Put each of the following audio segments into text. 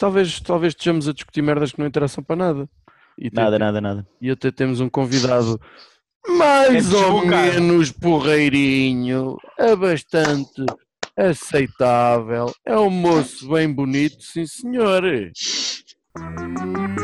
talvez, talvez estejamos a discutir merdas que não interessam para nada. E Nada, tem- nada, nada. E até temos um convidado mais É ou menos porreirinho, é bastante aceitável, é um moço bem bonito, sim senhor.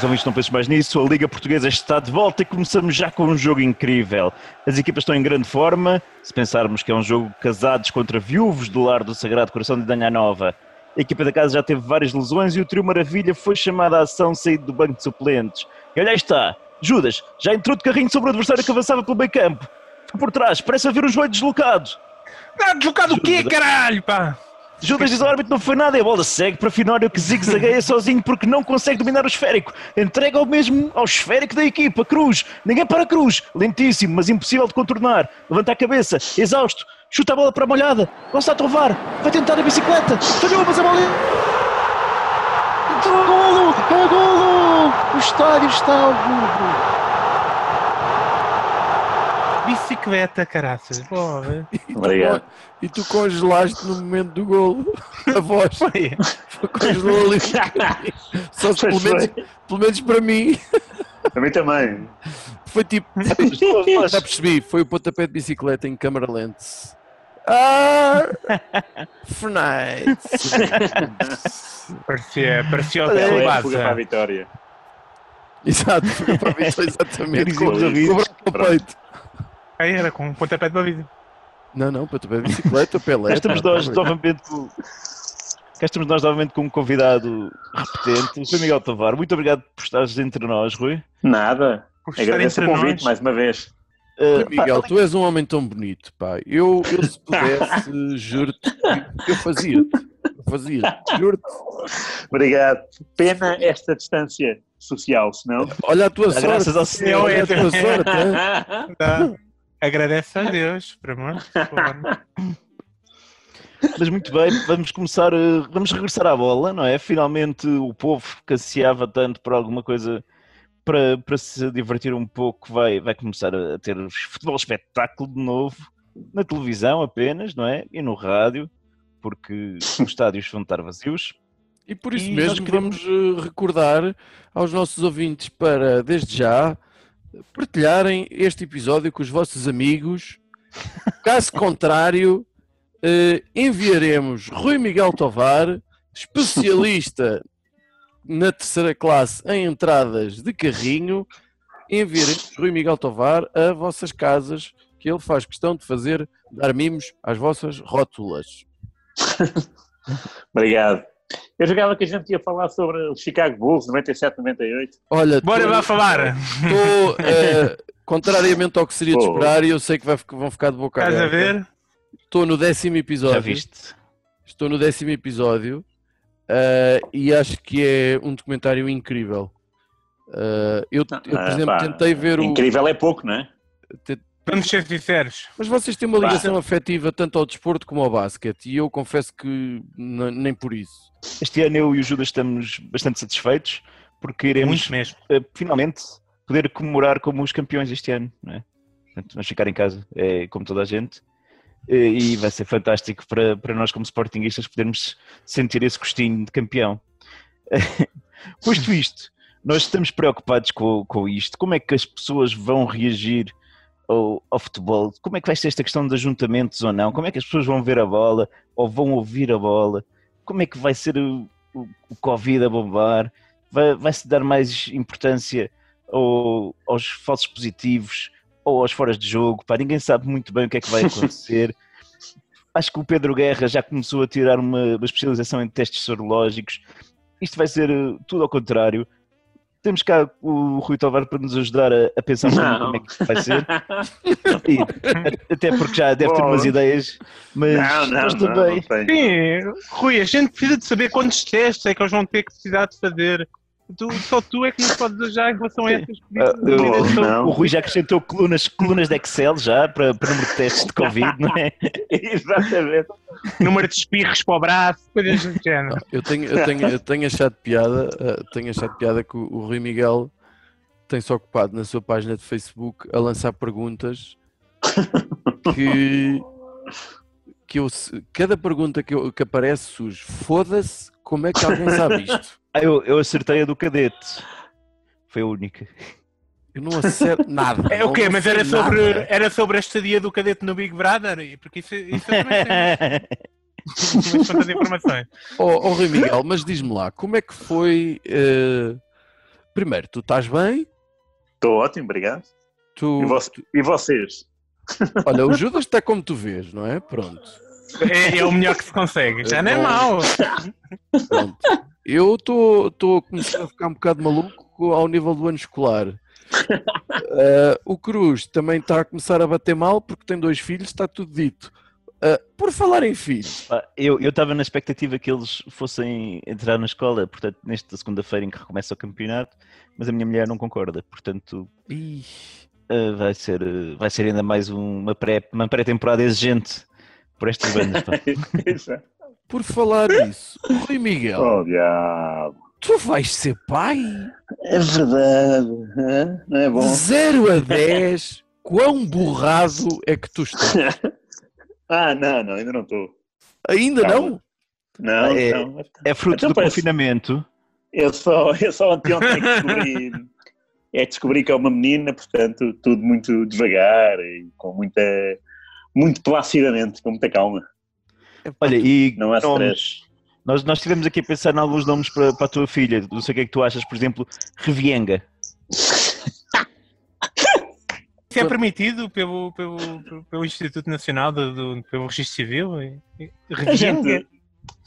Caros ouvintes, não penses mais nisso. A Liga Portuguesa está de volta e começamos já com um jogo incrível. As equipas estão em grande forma. Se pensarmos que é um jogo casados contra viúvos do lar do Sagrado Coração de Danha Nova, a equipa da casa já teve várias lesões e o trio Maravilha foi chamado à ação saído do banco de suplentes. E olha aí está, Judas já entrou de carrinho sobre o adversário que avançava pelo meio campo. Ficou por trás, parece haver um joelho deslocado. Ah, deslocado o quê, caralho, pá? Judas diz ao árbitro não foi nada e a bola segue para Finório que zigue-zagueia sozinho porque não consegue dominar o esférico. Entrega ao mesmo ao esférico da equipa, Cruz. Ninguém para Cruz. Lentíssimo, mas impossível de contornar. Levanta a cabeça, exausto. Chuta a bola para a molhada. Gosta a trovar. Vai tentar a bicicleta. Falhou, mas a bola... Entrou golo! É golo! O estádio está ao rubro. Bicicleta, caraças. Porra. Obrigado. E tu congelaste no momento do golo. A voz Foi. congelou ali. Só se, pelo, menos, pelo menos para mim. A mim também. Foi tipo. Já percebi, foi o pontapé de bicicleta em câmara lente. Ah! Fortnite! Parecia, parecia o fuga para a vitória. Exato, foi para a vitória, exatamente. Com o peito. Aí era com um pontapé de baliza. Não, não, pontapé de bicicleta, Pelé. Cá estamos nós novamente com... Cá estamos nós novamente com um convidado repetente, o Rui Miguel Tovar. Muito obrigado por estares entre nós, Rui. Nada. Por estar Agradeço o convite nós. mais uma vez. Uh, pá, Miguel, tu és um homem tão bonito, pá. Eu, eu se pudesse, juro-te, que eu fazia-te. Eu fazia-te, juro-te. Obrigado. Pena esta distância social, senão. Olha a tua sorte. Graças ao Senhor. Olha a tua sorte? Tá. Agradece a Deus, por amor. de. Mas muito bem, vamos começar, eh, vamos regressar à bola, não é? Finalmente o povo que ansiava tanto por alguma coisa para, para se divertir um pouco vai, vai começar a ter futebol espetáculo de novo, na televisão apenas, não é? E no rádio, porque os estádios vão estar vazios. E por isso E mesmo queremos- vamos eh, recordar aos nossos ouvintes para, desde já, partilharem este episódio com os vossos amigos. Caso contrário, eh, enviaremos Rui Miguel Tovar, especialista na terceira classe em entradas de carrinho, enviaremos Rui Miguel Tovar a vossas casas, que ele faz questão de fazer, dar mimos às vossas rótulas. Obrigado. Eu jogava que a gente ia falar sobre o Chicago Bulls 97, 98. Olha, Bora tu- lá falar. Eh, contrariamente ao que seria de esperar, e eu sei que vai, vão ficar de boca Estás a ver? Estou no décimo episódio. Já viste? Estou no décimo episódio eh, e acho que é um documentário incrível. Eh, eu, eu, por Ah, exemplo, tentei ver o. Incrível é pouco, não é? Vamos ser sinceros. Mas vocês têm uma ligação afetiva tanto ao desporto como ao basquete e eu confesso que nem por isso. Este ano eu e o Judas estamos bastante satisfeitos porque iremos eh, finalmente poder comemorar como os campeões este ano, não é? Portanto, vamos ficar em casa, é, como toda a gente, Eh, e vai ser fantástico para, para nós como sportinguistas podermos sentir esse gostinho de campeão. Posto isto, nós estamos preocupados com, com isto, como é que as pessoas vão reagir ao, ao futebol, como é que vai ser esta questão de ajuntamentos ou não, como é que as pessoas vão ver a bola ou vão ouvir a bola, como é que vai ser o, o, o Covid a bombar, vai, vai-se dar mais importância ao- aos falsos positivos ou aos foras de jogo, pá, ninguém sabe muito bem o que é que vai acontecer. Acho que o Pedro Guerra já começou a tirar uma, uma especialização em testes sorológicos. Isto vai ser eh, tudo ao contrário. Temos cá o Rui Tovar para nos ajudar a, a pensar como é que isto vai ser. E, até porque já deve ter Bom. umas ideias, mas Não, não, nós não, também. não tenho. Sim, Rui, a gente precisa de saber quantos testes é que eles vão ter que precisar de fazer. Tu, só tu é que nos podes ajudar em relação a essas Ah, medidas. o- não. O Rui já acrescentou colunas, colunas de Excel já para, para número de testes de Covid, não é? Exatamente. Número de espirros para o braço, coisas do género. Não, eu, tenho, eu, tenho, eu tenho achado piada, eh, tenho achado piada que o, o Rui Miguel tem-se ocupado na sua página de Facebook a lançar perguntas que, que eu, cada pergunta que, eu- que aparece surge, foda-se, como é que alguém sabe isto? Ah, eu, eu acertei a do cadete. Foi a única. Eu não acerto nada. É o quê? Mas era sobre, nada. era sobre a estadia do cadete no Big Brother? Porque isso, isso eu também informações. Oh, oh, Rui Miguel, mas diz-me lá, como é que foi... eh, Primeiro, tu estás bem? Estou ótimo, obrigado. Tu, E, vo- e vocês? Olha, o Judas está como tu vês, não é? Pronto. É, é o melhor que se consegue. Já não é mau. Pronto. Eu estou a começar a ficar um bocado maluco ao nível do ano escolar. Eh, o Cruz também está a começar a bater mal porque tem dois filhos, está tudo dito. Eh, por falar em filhos, Eu eu estava na expectativa que eles fossem entrar na escola, portanto, nesta segunda-feira em que recomeça o campeonato, mas a minha mulher não concorda, portanto, ih, eh, vai, ser, vai ser ainda mais um- uma pré- uma pré-temporada exigente por estas bandas. por falar nisso, Rui Miguel, oh, diabo. tu vais ser pai? É verdade. hã? Não é De bom? 0 a 10, quão borrado é que tu estás? Ah, não, não, ainda não estou. Ainda Calma. não? Não, É- não. É fruto Então do parece- confinamento. Eu só, eu só anteontem é descobri, é que descobri que é uma menina, portanto, tudo muito devagar e com muita, muito placidamente, com muita calma. Olha, e Não há stress. nós, nós estivemos aqui a pensar em alguns nomes para, para a tua filha. Não sei o que é que tu achas, por exemplo, Revienga. Isso é permitido pelo, pelo, pelo- Instituto Nacional do, do- pelo Registro Civil? E- e- A Revienga? gente,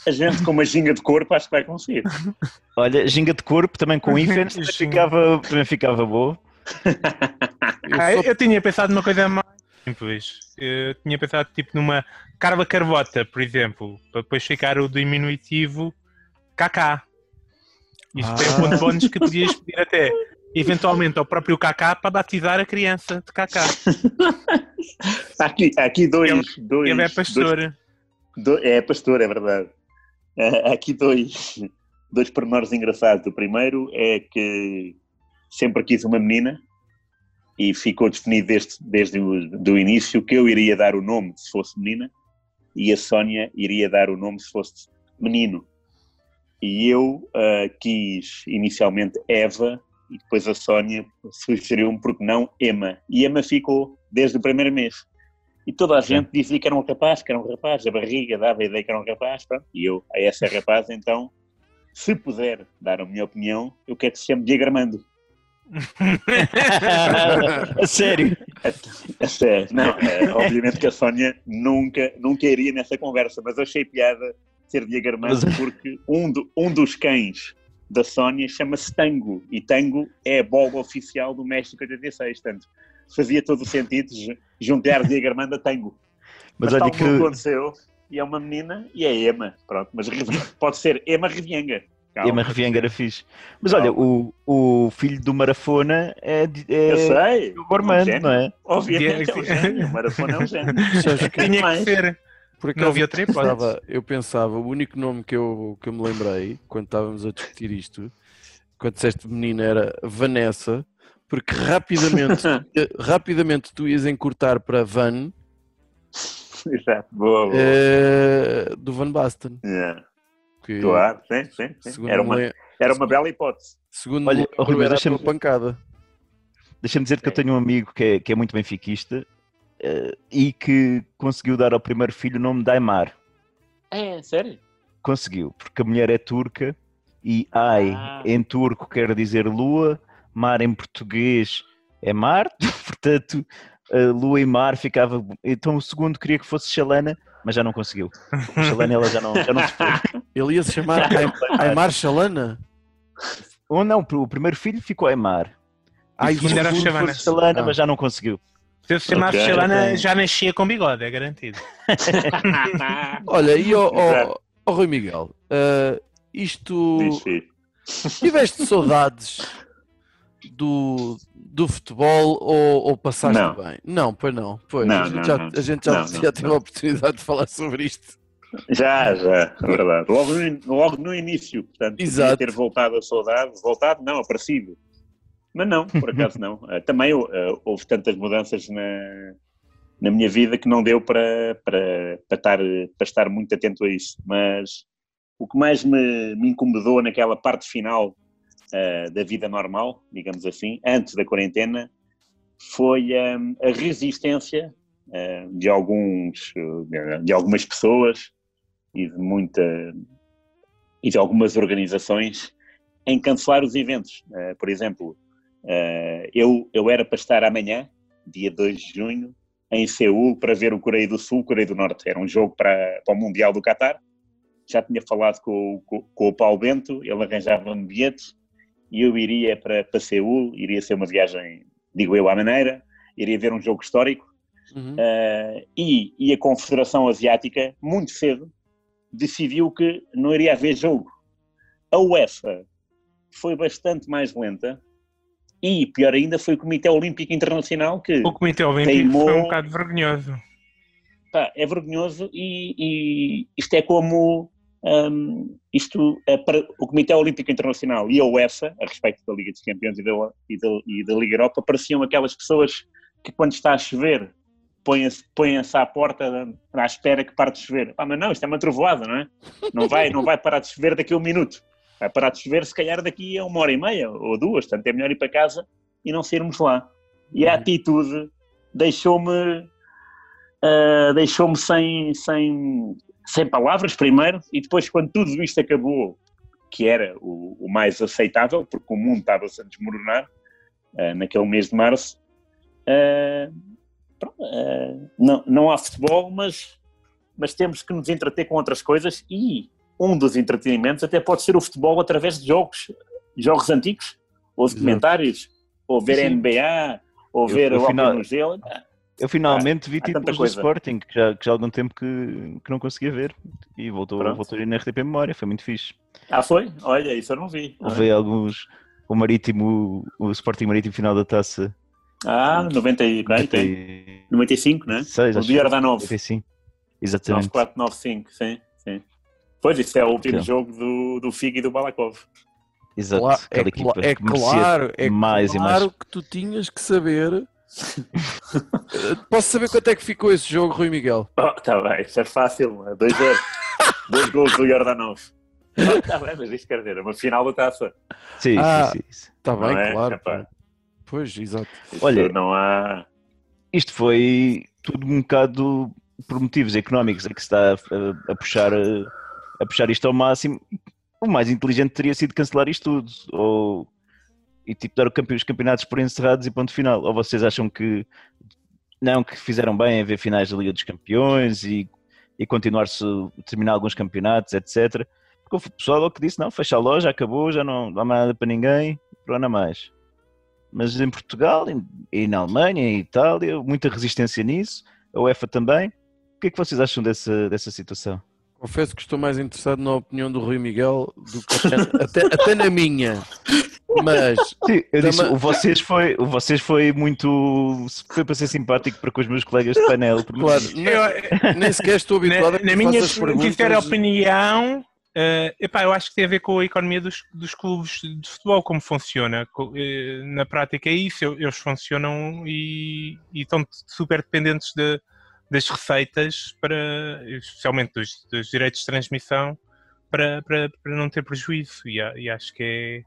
a gente com uma ginga de corpo acho que vai conseguir. Olha, Ginga de corpo, também com também Ginga. ficava, também ficava boa. Eu Ah, só- eu tinha pensado numa coisa mais simples. Eu tinha pensado tipo numa Carla Carvota, por exemplo, para depois ficar o diminutivo KK. Isto é Ah. um ponto bónus que podias pedir até eventualmente ao próprio KK para batizar a criança de KK. Aqui, aqui dois, dois, Ele é dois pastor. Do- é pastor, é verdade. Ah, Há aqui dois, dois pormenores engraçados. O primeiro é que sempre quis uma menina e ficou definido desde, desde o do início que eu iria dar o nome se fosse menina e a Sónia iria dar o nome se fosse menino. E eu ah, quis inicialmente Eva e depois a Sónia sugeriu-me porque não Emma. E Emma ficou desde o primeiro mês. E toda a gente dizia que era um rapaz, que era um rapaz, a barriga dava a ideia que era um rapaz, pronto. e eu, a essa rapaz, então, se puder dar a minha opinião, eu quero que se chame Diagramando. A sério. A sério, não, é, obviamente que a Sónia nunca, nunca iria nessa conversa, mas eu achei piada ser Diagramando Mas- porque um, do- um dos cães da Sónia chama-se Tango, e Tango é a bola oficial do México 86, portanto, fazia todo o sentido ju- juntar Diagramando a Tango. Mas, Mas, olha tal que. aconteceu, e é uma menina e é Emma. Pronto, mas pode ser Emma Rivienga. Calma. Emma Revienga era fixe. Mas olha, o, o filho do Marafona é, de- Eu é sei. o Gormando, é um não é? Obviamente é um gênio. O Marafona é um gênio. Tinha que mais. ser. Por Não havia outra hipótese. pensava, eu pensava, o único nome que eu, que eu me lembrei quando estávamos a discutir isto, quando disseste menina, era Vanessa, porque rapidamente, rapidamente tu ias encurtar para Van Exato. Boa, boa. eh, do Van Basten. Yeah. Que, Claro, sim, sim, sim. Era uma, le- era uma bela hipótese. segundo Olha, me lembro, era a deixa-me- tua pancada. Deixa-me dizer que eu tenho um amigo que é, que é muito benfiquista eh, e que conseguiu dar ao primeiro filho o nome de Aymar. É, sério? Conseguiu, porque a mulher é turca e Ai Ah. em turco quer dizer lua, mar em português é mar, portanto eh, lua e mar ficava. Então o segundo queria que fosse Xalana, mas já não conseguiu. O Xalana ela já não, já não se foi. Ele ia se chamar Aymar Chalana? Ou não, o primeiro filho ficou Aymar. Ai, E o ainda era Xalana. Xalana, Ah. mas já não conseguiu. Se eu se chamasse Ok, Xelana, ok. já nascia com bigode, é garantido. Olha, e ao, ao, Exato. ao Rui Miguel, eh, isto. Tiveste saudades do, do futebol ou, ou passaste Não. bem? Não, pois não. Pois, Não, a gente não, já, a gente já, já teve a oportunidade de falar sobre isto. Já, já, é verdade. Logo no, logo no início, portanto, Exato. ter voltado a saudade, voltado, não, aparecido. Mas não, por acaso não. Eh, Também eh, houve tantas mudanças na, na minha vida que não deu para, para, para, estar, para estar muito atento a isso. Mas o que mais me, me incomodou naquela parte final eh, da vida normal, digamos assim, antes da quarentena, foi eh, a resistência eh, de alguns de algumas pessoas e de muita e de algumas organizações em cancelar os eventos. Eh, por exemplo, eu, eu era para estar amanhã, dia 2 de junho, em Seul para ver o Coreia do Sul, Coreia do Norte. Era um jogo para, para o Mundial do Qatar. Já tinha falado com, com, com o Paulo Bento, ele arranjava-me bilhetes e eu iria para, para Seul, iria ser uma viagem, digo eu, à maneira, iria ver um jogo histórico Uhum. Uh, e, e a Confederação Asiática, muito cedo, decidiu que não iria haver jogo. A UEFA foi bastante mais lenta e, pior ainda, foi o Comitê Olímpico Internacional que O Comitê Olímpico Teimou- foi um bocado vergonhoso. pá, é vergonhoso e, e isto é como hum, isto é para o Comitê Olímpico Internacional e a UEFA, a respeito da Liga dos Campeões e da, e da, e da Liga Europa, pareciam aquelas pessoas que quando está a chover põem-se põem à porta à espera que pare de chover. Pá, mas não, isto é uma trovoada, não é? Não vai, não vai parar de chover daqui a um minuto. Vai parar de chover se calhar daqui a uma hora e meia ou duas, portanto é melhor ir para casa e não sairmos lá. E a atitude deixou-me Uh, deixou-me sem, sem, sem palavras primeiro e depois quando tudo isto acabou que era o, o mais aceitável porque o mundo estava-se a desmoronar uh, naquele mês de março uh, pronto, uh, não, não há futebol mas, mas temos que nos entreter com outras coisas e um dos entretenimentos até pode ser o futebol através de jogos jogos antigos ou documentários ou ver Sim. NBA ou Eu- ver o no gelo Eu finalmente vi há tanta títulos do. Sporting, que já, que já há algum tempo que, que não conseguia ver. E voltou, Pronto. voltou a ir na RTP Memória, foi muito fixe. Ah, foi? Olha, isso eu não vi. Houve alguns. O Marítimo, o Sporting Marítimo final da taça. Ah, 90 e, quem tem? 95, né? 96, O acho de Jordanov. 95. Exatamente. 9495, sim, sim. Pois, isso é o último Então. jogo do, do Figo e do Balakov. Exato. É, Aquela é que merecia claro, é mais e mais. claro que tu tinhas que saber. Posso saber quanto é que ficou esse jogo, Rui Miguel? Oh, tá bem, isso é fácil. 2-0. Dois gols do Jordanov. Oh, tá bem, mas isto quer dizer, é uma final da taça. Sim, Ah. sim, sim. Está bem, é? claro. Epá. Pois, exato. Isto Olha- não há. Isto foi tudo um bocado por motivos económicos, é que se está a, a- a puxar, a, a puxar isto ao máximo. O mais inteligente teria sido cancelar isto tudo, ou e tipo dar o os campeonatos por encerrados e ponto final. Ou vocês acham que não, que fizeram bem em ver finais da Liga dos Campeões e, e continuar-se terminar alguns campeonatos, etc. Porque houve pessoal que disse, não, fecha a loja, acabou, já não dá mais nada para ninguém, para não há mais. Mas em Portugal, em- e na Alemanha, em Itália, muita resistência nisso, a UEFA também. O que é que vocês acham dessa, dessa situação? Confesso que estou mais interessado na opinião do Rui Miguel do que até, até, até na minha. Mas Sim, eu disse, o vocês foi, o vocês foi muito. Foi para ser simpático para com os meus colegas de painel. porque- Claro, nem, nem sequer estou habituado Na, a que na minha sincera opinião, eh, epá, eu acho que tem a ver com a economia dos, dos clubes de futebol, como funciona. Eh, Na prática é isso, eu- eles funcionam e, e estão super dependentes de- das receitas, para, especialmente dos, dos direitos de transmissão, para, para, para não ter prejuízo. E, e acho que é,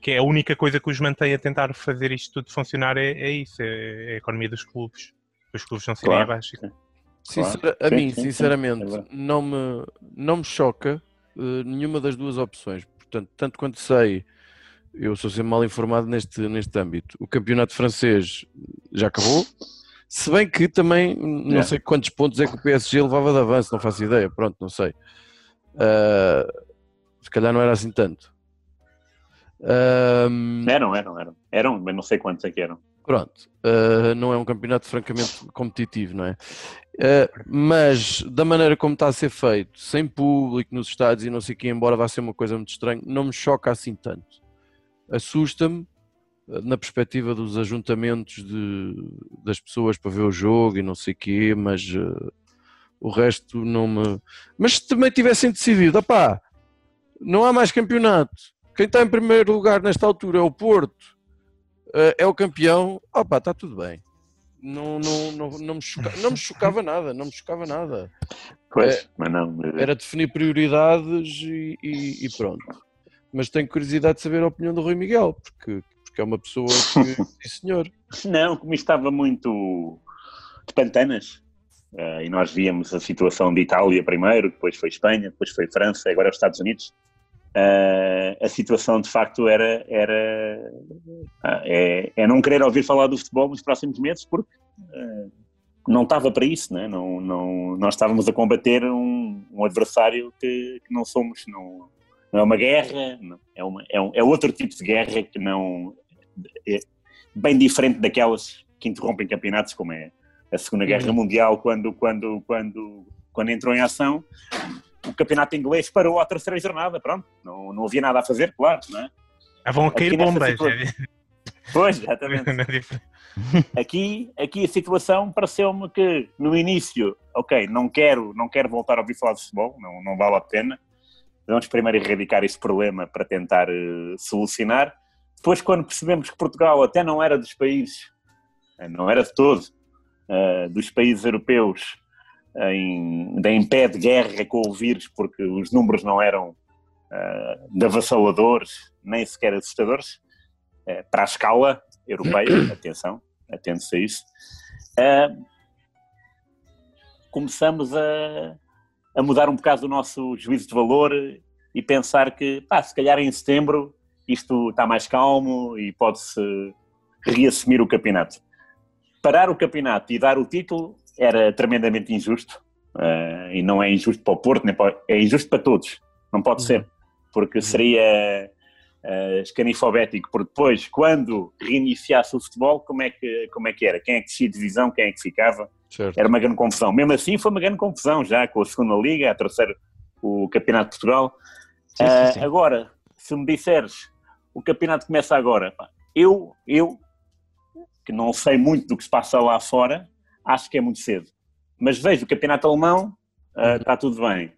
que é a única coisa que os mantém a tentar fazer isto tudo funcionar é, é isso, é, é a economia dos clubes. Os clubes não serem Claro. abaixo. Sincera- a mim, sinceramente, é não, me, não me choca eh, nenhuma das duas opções. Portanto, tanto quanto sei, eu sou sempre mal informado neste, neste âmbito. O campeonato francês já acabou. Se bem que também não Yeah. sei quantos pontos é que o PSG levava de avanço, não faço ideia. Pronto, não sei. Ah, se calhar não era assim tanto. Ahm, Eram, eram, eram. Eram, mas não sei quantos é que eram. Pronto, uh, não é um campeonato francamente competitivo, não é? Uh, mas da maneira como está a ser feito, sem público nos estádios e não sei o que, embora vá ser uma coisa muito estranha, não me choca assim tanto. Assusta-me uh, na perspectiva dos ajuntamentos de, das pessoas para ver o jogo e não sei o quê, mas o resto não me. Mas se também tivessem decidido, pá, não há mais campeonato. Quem está em primeiro lugar nesta altura é o Porto uh, é o campeão, opa, está tudo bem. Não, não, não, não, me chocava, não me chocava nada, não me chocava nada. Pois, é, mas não. Era definir prioridades e, e, e, pronto. Mas tenho curiosidade de saber a opinião do Rui Miguel, porque, porque é uma pessoa que. sim, senhor. Não, como estava muito de pantanas, uh, e nós víamos a situação de Itália primeiro, depois foi Espanha, depois foi França, agora os Estados Unidos Uh, a situação de facto era, era uh, é, é, não querer ouvir falar do futebol nos próximos meses porque uh, não estava para isso, né? não, não, nós estávamos a combater um, um adversário que, que, não somos, não, não é uma guerra, não, é, uma, é, um, é, outro tipo de guerra que não é bem diferente daquelas que interrompem campeonatos como é a Segunda Guerra uhum. Mundial quando, quando, quando, quando entrou em ação o campeonato inglês parou à terceira jornada, pronto, não, não havia nada a fazer, claro, não é? Ah, vão cair bombas. Situação... Pois, exatamente. Aqui, aqui a situação pareceu-me que no início, ok, não quero, não quero voltar a ouvir falar de futebol, não, não vale a pena. Vamos primeiro erradicar esse problema para tentar uh, solucionar. Depois, quando percebemos que Portugal até não era dos países, eh, não era de todo, uh, dos países europeus em, em pé de guerra com o vírus, porque os números não eram uh, avassaladores, nem sequer assustadores, uh, para a escala europeia, atenção, atente-se a isso, uh, começamos a, a mudar um bocado o nosso juízo de valor e pensar que, pá, se calhar em setembro isto está mais calmo e pode-se reassumir o campeonato. Parar o campeonato e dar o título era tremendamente injusto uh, e não é injusto para o Porto, nem para, é injusto para todos, não pode uhum. ser, porque uhum. seria uh, escanifobético, porque depois, quando reiniciasse o futebol, como é que, como é que era? Quem é que descia divisão, quem é que ficava? Certo. Era uma grande confusão. Mesmo assim, foi uma grande confusão já com a segunda Liga, a terceira, o Campeonato de Portugal. Sim, uh, sim, sim. Agora, se me disseres o campeonato começa agora, eu, eu, que não sei muito do que se passa lá fora, acho que é muito cedo. Mas vejo o campeonato alemão, uh, está tudo bem.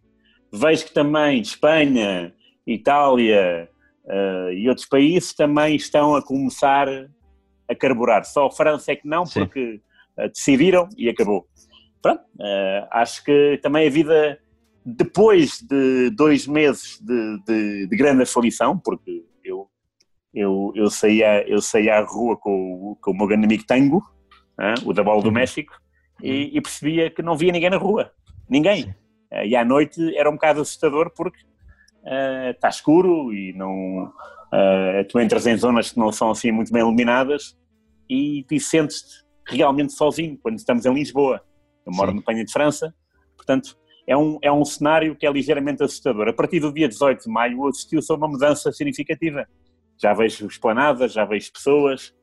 Vejo que também Espanha, Itália uh, e outros países também estão a começar a carburar. Só a França é que não, Sim. porque uh, decidiram e acabou. Pronto, acho que também a vida, depois de dois meses de, de, de grande aflição, porque eu, eu, saía, eu saía à rua com, com o meu grande amigo Tango, o da bola do uhum. México, e, uhum. e, percebia que não via ninguém na rua. Ninguém. Uh, e à noite era um bocado assustador porque uh, está escuro e não. Uh, tu entras em zonas que não são assim muito bem iluminadas e, e sentes-te realmente sozinho quando estamos em Lisboa. Eu moro Sim. no Penha de França, portanto é um, é um cenário que é ligeiramente assustador. A partir do dia 18 de maio assistiu-se a uma mudança significativa. Já vejo esplanadas, já vejo pessoas,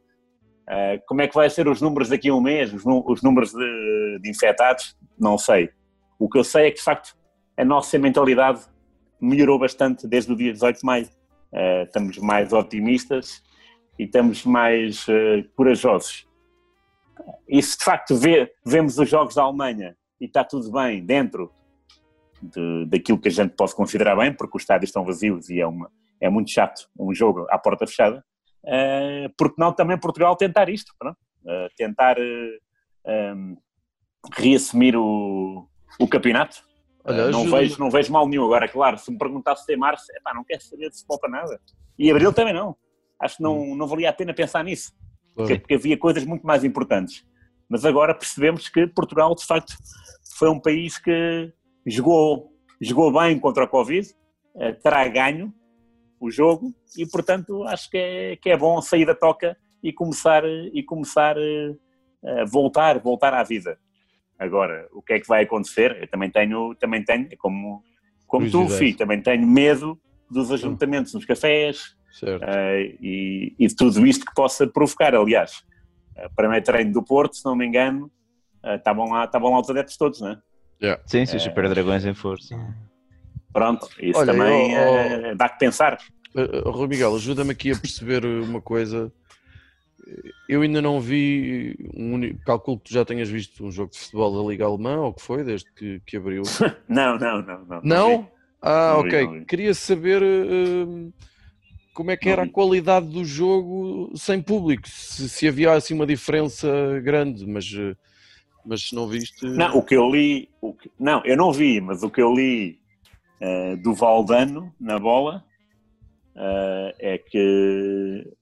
Uh, como é que vai ser os números daqui a um mês, os, os números de, de, infectados? Não sei. O que eu sei é que, de facto, a nossa mentalidade melhorou bastante desde o dia 18 de maio. Uh, estamos mais otimistas e estamos mais uh, corajosos. E se, de facto, vê, vemos os jogos da Alemanha e está tudo bem dentro de, daquilo que a gente pode considerar bem, porque os estádios estão vazios e é, uma, é muito chato um jogo à porta fechada, uh, porque não também Portugal tentar isto, uh, tentar uh, reassumir o, o campeonato. Olha, não, vejo, não vejo mal nenhum. Agora, claro, se me perguntasse se tem março, epá, não quero saber de futebol para nada. E abril também não. Acho que não, hum. não valia a pena pensar nisso, porque, porque havia coisas muito mais importantes. Mas agora percebemos que Portugal, de facto, foi um país que jogou, jogou bem contra a Covid, terá ganho, o jogo e portanto acho que é, que é bom sair da toca e começar e começar eh, a voltar voltar à vida. Agora o que é que vai acontecer? Eu também tenho também tenho é como como tu filho também tenho medo dos ajuntamentos nos cafés uh, e, e de tudo isto que possa provocar. Aliás eh, primeiro treino do Porto, se não me engano, estavam lá, estavam lá os adeptos todos, não é? Sim, sim, os Super Dragões em força. Pronto, isso Olha, também eu- eh, dá que pensar. Uh, uh, Rui Miguel, ajuda-me aqui a perceber uma coisa. Eu ainda não vi, um calculo que tu já tenhas visto um jogo de futebol da Liga Alemã, ou que foi, desde que, que abriu. Não, não, não. Não? Não? Ah, Não vi, ok. não vi. Queria saber uh, como é que Não era a vi. qualidade do jogo sem público, se, se havia assim uma diferença grande, mas, uh, mas se não viste. Não, o que eu li, o que- não, eu não vi, mas o que eu li eh, do Valdano na bola eh, é que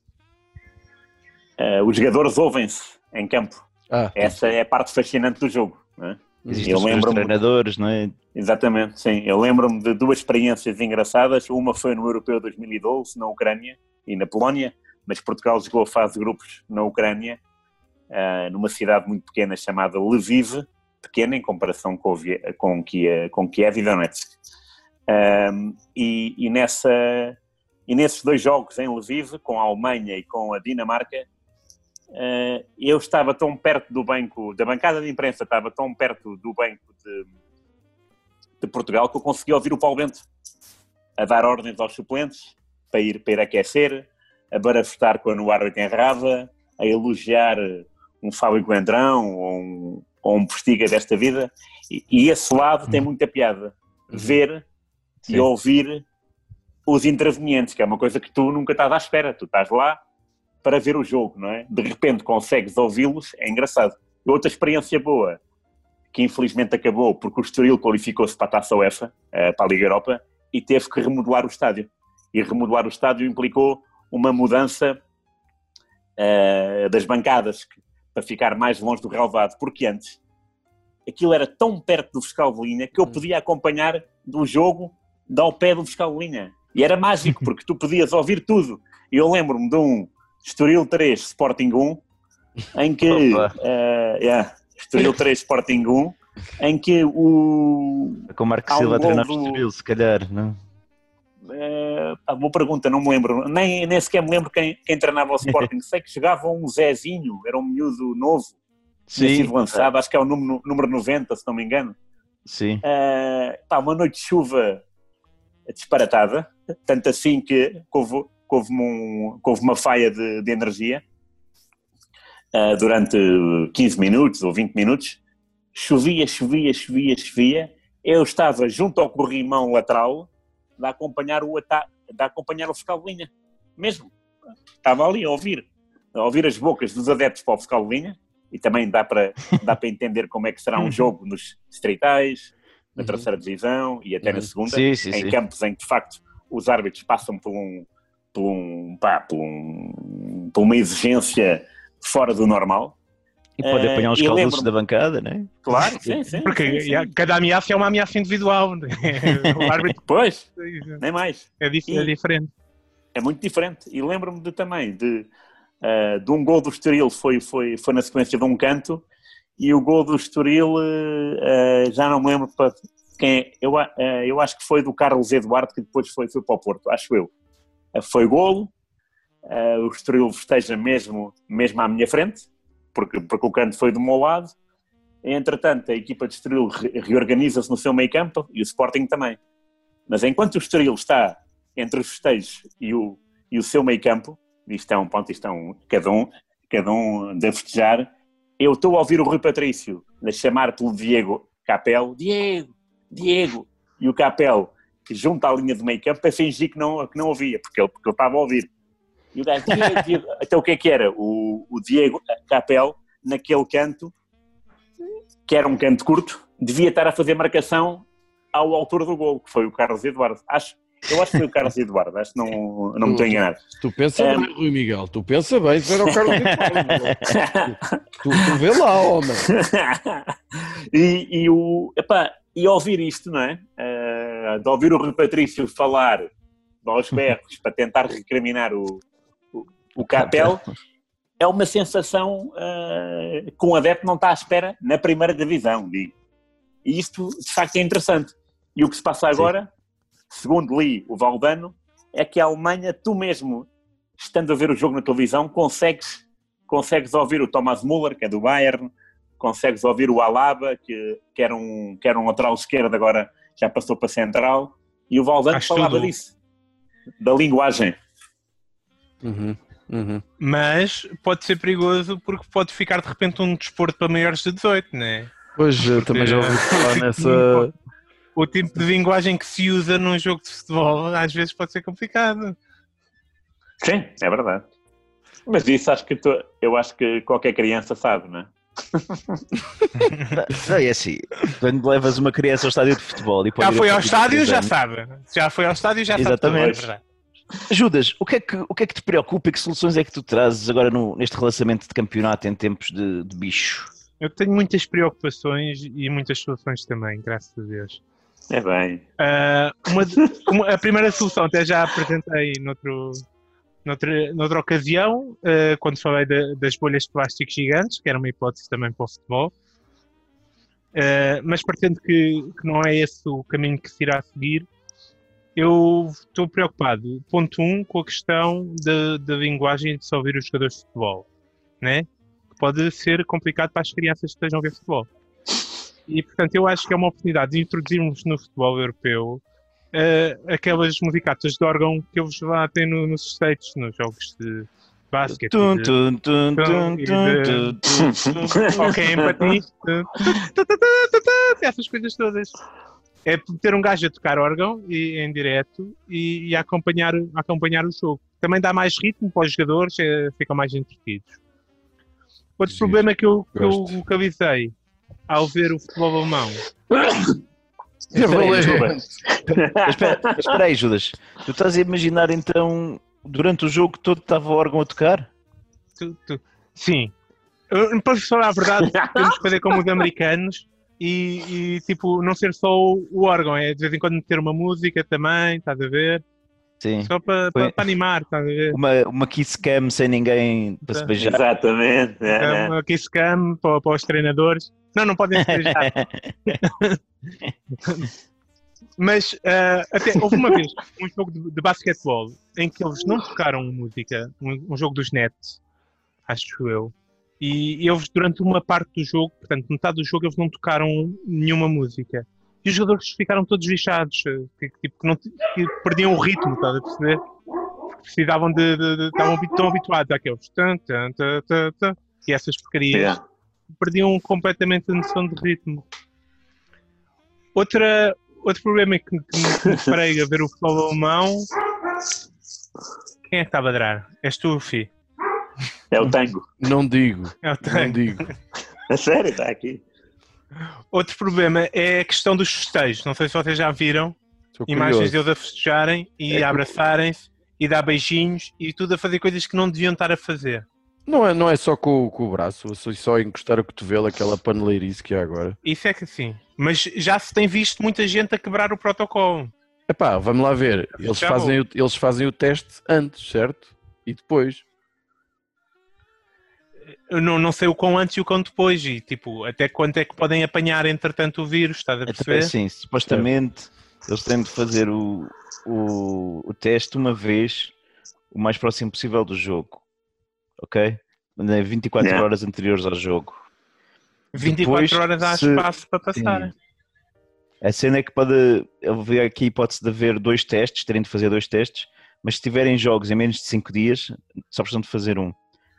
eh, os jogadores ouvem-se em campo. Ah, Essa é a parte fascinante do jogo. não é? Existem Eu os, treinadores, não é? Exatamente, sim. Eu lembro-me de duas experiências engraçadas. Uma foi no Europeu 2012, na Ucrânia e na Polónia, mas Portugal jogou a fase de grupos na Ucrânia, ah, numa cidade muito pequena chamada Lviv, pequena em comparação com, com, Kiev, com Kiev e Donetsk. Ahm, e, e, nessa, e nesses dois jogos em Lviv, com a Alemanha e com a Dinamarca, ah, eu estava tão perto do banco, da bancada de imprensa, estava tão perto do banco de, de Portugal que eu consegui ouvir o Paulo Bento a dar ordens aos suplentes para ir, para ir aquecer, a barafustar quando o árbitro enrava, a elogiar um Fábio Coentrão ou um, ou um Postiga desta vida. E, e esse lado tem muita piada. Ver Sim. e ouvir os intervenientes, que é uma coisa que tu nunca estás à espera. Tu estás lá para ver o jogo, não é? De repente consegues ouvi-los, é engraçado. Outra experiência boa, que infelizmente acabou porque o Estoril qualificou-se para a Taça UEFA, eh, para a Liga Europa, e teve que remodelar o estádio. E remodelar o estádio implicou uma mudança eh, das bancadas para ficar mais longe do relvado, porque antes aquilo era tão perto do fiscal de linha que eu podia acompanhar do jogo ao pé do fiscal de linha. E era mágico, porque tu podias ouvir tudo. E eu lembro-me de um Estoril 3, Sporting 1, em que... Eh, yeah, Estoril 3, Sporting 1, em que o... Com o Marco um Silva a gol treinar do- o Estoril, se calhar, não? pá, boa pergunta, não me lembro. Nem, nem sequer me lembro quem, quem treinava o Sporting. Sei que chegava um Zezinho, era um miúdo novo, sido lançado, acho que é o número, número 90, se não me engano. Sim. Eh, pá, uma noite de chuva disparatada, tanto assim que houve, houve, um- houve uma faia de, de energia eh, durante 15 minutos ou 20 minutos. Chovia, chovia, chovia, chovia. Eu estava junto ao corrimão lateral de acompanhar o, de acompanhar o fiscal de linha, mesmo. Estava ali a ouvir, a ouvir as bocas dos adeptos para o fiscal de linha e também dá para, dá para entender como é que será um jogo nos distritais, na Uhum. terceira divisão e até na Uhum. segunda, Sim, sim, em sim. campos em que de facto os árbitros passam por um, por um, pá, por um, por uma exigência fora do normal. E pode Eh, apanhar os e calduços lembro-me- da bancada, não é? Claro, sim, sim. Porque sim, sim. cada ameaça é uma ameaça individual. o árbitro Pois, nem mais. é, dif- é E- diferente. é muito diferente. E lembro-me de, também de, eh, de um gol do Estoril, foi, foi, foi na sequência de um canto, e o gol do Estoril, eh, eh, já não me lembro para quem é. eu, eh, eu acho que foi do Carlos Eduardo, que depois foi, foi para o Porto, acho eu. Eh, foi golo, eh, o Estoril esteja mesmo, mesmo à minha frente, porque, porque o canto foi do meu lado. Entretanto, a equipa de Estoril re- reorganiza-se no seu meio campo e o Sporting também. Mas enquanto o Estoril está entre os festejos e o, e o seu meio campo, isto é um ponto, isto é um, cada um, cada um de festejar, eu estou a ouvir o Rui Patrício a chamar pelo Diego Capel, Diego, Diego, e o Capel, que junta à linha de meio campo, a fingir que não, que não ouvia, porque ele, porque ele estava a ouvir. E o gajo, Diego, Diego. Então o que é que era? O, o Diego Capel, naquele canto, que era um canto curto, devia estar a fazer marcação ao autor do gol, que foi o Carlos Eduardo. Acho, eu acho que foi o Carlos Eduardo, acho que não, não me estou a enganar. Tu pensa É. bem, Rui Miguel, tu pensa bem se era o Carlos Eduardo. tu, tu vê lá, homem. e, e, o, epá, e ouvir isto, não é? Eh, de ouvir o Rui Patrício falar aos berros para tentar recriminar o, o, o Capel, é uma sensação eh, que um adepto não está à espera na primeira divisão, digo. E isto, de facto, é interessante. E o que se passa agora, segundo li o Valdano, é que a Alemanha, tu mesmo, estando a ver o jogo na televisão, consegues, consegues ouvir o Thomas Müller, que é do Bayern, consegues ouvir o Alaba, que, que, era, um, que era um lateral esquerdo, agora já passou para central, e o Valdano Acho falava tudo. disso, da linguagem. Uhum, uhum. Mas pode ser perigoso porque pode ficar de repente um desporto para maiores de 18, né? Pois, eu também já ouvi falar nessa. O tipo de linguagem que se usa num jogo de futebol às vezes pode ser complicado. Sim, é verdade. Mas isso acho que tu- eu acho que qualquer criança sabe, não é? Não, é assim, quando levas uma criança ao estádio de futebol e pode Já foi ao estádio, já sabe. Já foi ao estádio, já Exatamente. sabe. verdade. Judas, o que, é que, o que é que te preocupa e que soluções é que tu trazes agora no- neste relançamento de campeonato em tempos de, de bicho? Eu tenho muitas preocupações e muitas soluções também, graças a Deus. É bem. Ah, uma uma- a primeira solução até já apresentei noutro, noutra, noutra ocasião, ah, quando falei da- das bolhas de plástico gigantes, que era uma hipótese também para o futebol. Ah, mas pretendo que, que não é esse o caminho que se irá seguir. Eu estou preocupado, ponto um, com a questão da, linguagem de se ouvir os jogadores de futebol, né? que pode ser complicado para as crianças que estejam a ver futebol. E, portanto, eu acho que é uma oportunidade de introduzirmos no futebol europeu eh, aquelas musicatas de órgão que eles lá têm no- nos States, nos jogos de basquete. Tum, de- tum, tum, tum, e tum, de- tum, tum, tum. Ok, empatia. Essas coisas todas. É ter um gajo a tocar órgão e, em direto e, e a acompanhar, acompanhar o jogo. Também dá mais ritmo para os jogadores, eh, ficam mais entretidos. Outro Giro. problema que eu, que eu localizei ao ver o futebol alemão Espera aí, espera, espera Judas. Tu estás a imaginar então, durante o jogo todo estava o órgão a tocar? Tu- tu- Sim. Eu, Para falar a verdade, temos que fazer como os americanos e, e, tipo, não ser só o, o órgão, é de vez em quando meter uma música também, estás a ver? Sim. Só para, para, para animar, estás a ver? Uma, uma kiss cam sem ninguém para se beijar. Exatamente. é, uma kiss cam para, para os treinadores. Não, não podem se beijar. Mas ah, até houve uma vez um jogo de, de basquetebol em que eles não tocaram música, um, um jogo dos Nets, acho eu. E eles, durante uma parte do jogo, portanto, metade do jogo, eles não tocaram nenhuma música. E os jogadores ficaram todos lixados, eh, que, tipo, que não, que perdiam o ritmo, estás a perceber? Precisavam de. de, de estavam tão habituados àqueles. Tan, tan, tan, tan, tan, e essas porcarias Yeah. perdiam completamente a noção de ritmo. Outra, outro problema é que, que me- parei a ver o futebol alemão. Quem é que está a badrar? És tu, Fi? É o tango. Não digo, É o não Tango. digo. A sério, está aqui. Outro problema é a questão dos festejos. Não sei se vocês já viram Estou imagens curioso. deles a festejarem e É a abraçarem-se e dar beijinhos e tudo a fazer coisas que não deviam estar a fazer. Não é, não é só com, o- com o braço, só, encostar o cotovelo, aquela paneleirice que há agora. Isso é que sim. Mas já se tem visto muita gente a quebrar o protocolo. Epá, vamos lá ver. Eles fazem, o, eles fazem o teste antes, certo? E depois. Eu não, não sei o quão antes e o quão depois. E tipo, até quanto é que podem apanhar entretanto o vírus, estás a perceber? assim, supostamente eles têm de fazer o, o, o teste uma vez o mais próximo possível do jogo. Ok? Né, 24 Yeah. horas anteriores ao jogo. 24 Depois, horas há se- espaço para passar. A cena é que pode haver aqui a hipótese de haver dois testes, terem de fazer dois testes, mas se tiverem jogos em menos de 5 dias, só precisam de fazer um.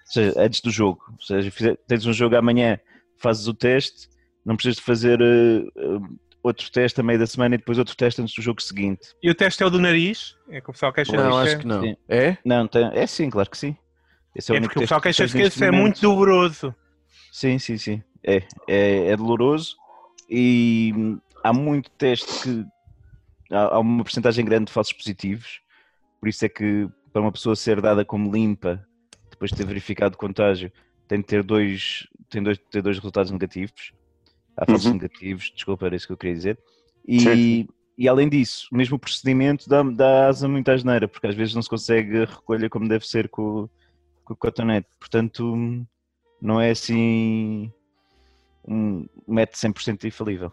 Ou seja, antes do jogo. Ou seja, tens um jogo amanhã, fazes o teste, não precisas de fazer eh, eh, outro teste a meio da semana e depois outro teste antes do jogo seguinte. E o teste é o do nariz? É que o pessoal queixa Não, acho é? que não. Sim. É? Não, tem, é sim, claro que sim. Esse É único porque o pessoal que tens queixa-se que esse é muito doloroso. Sim, sim, sim. É, é, é doloroso e há muito teste que há, há uma porcentagem grande de falsos positivos, por isso é que para uma pessoa ser dada como limpa, depois de ter verificado o contágio, tem de ter dois, tem dois, ter dois resultados negativos. Há falsos Uhum. negativos, desculpa, era isso que eu queria dizer. E, Sim. e além disso, o mesmo procedimento dá, dá asa muita asneira, porque às vezes não se consegue a recolha como deve ser com, o- com o cotonete. Portanto, não é assim um método 100% infalível.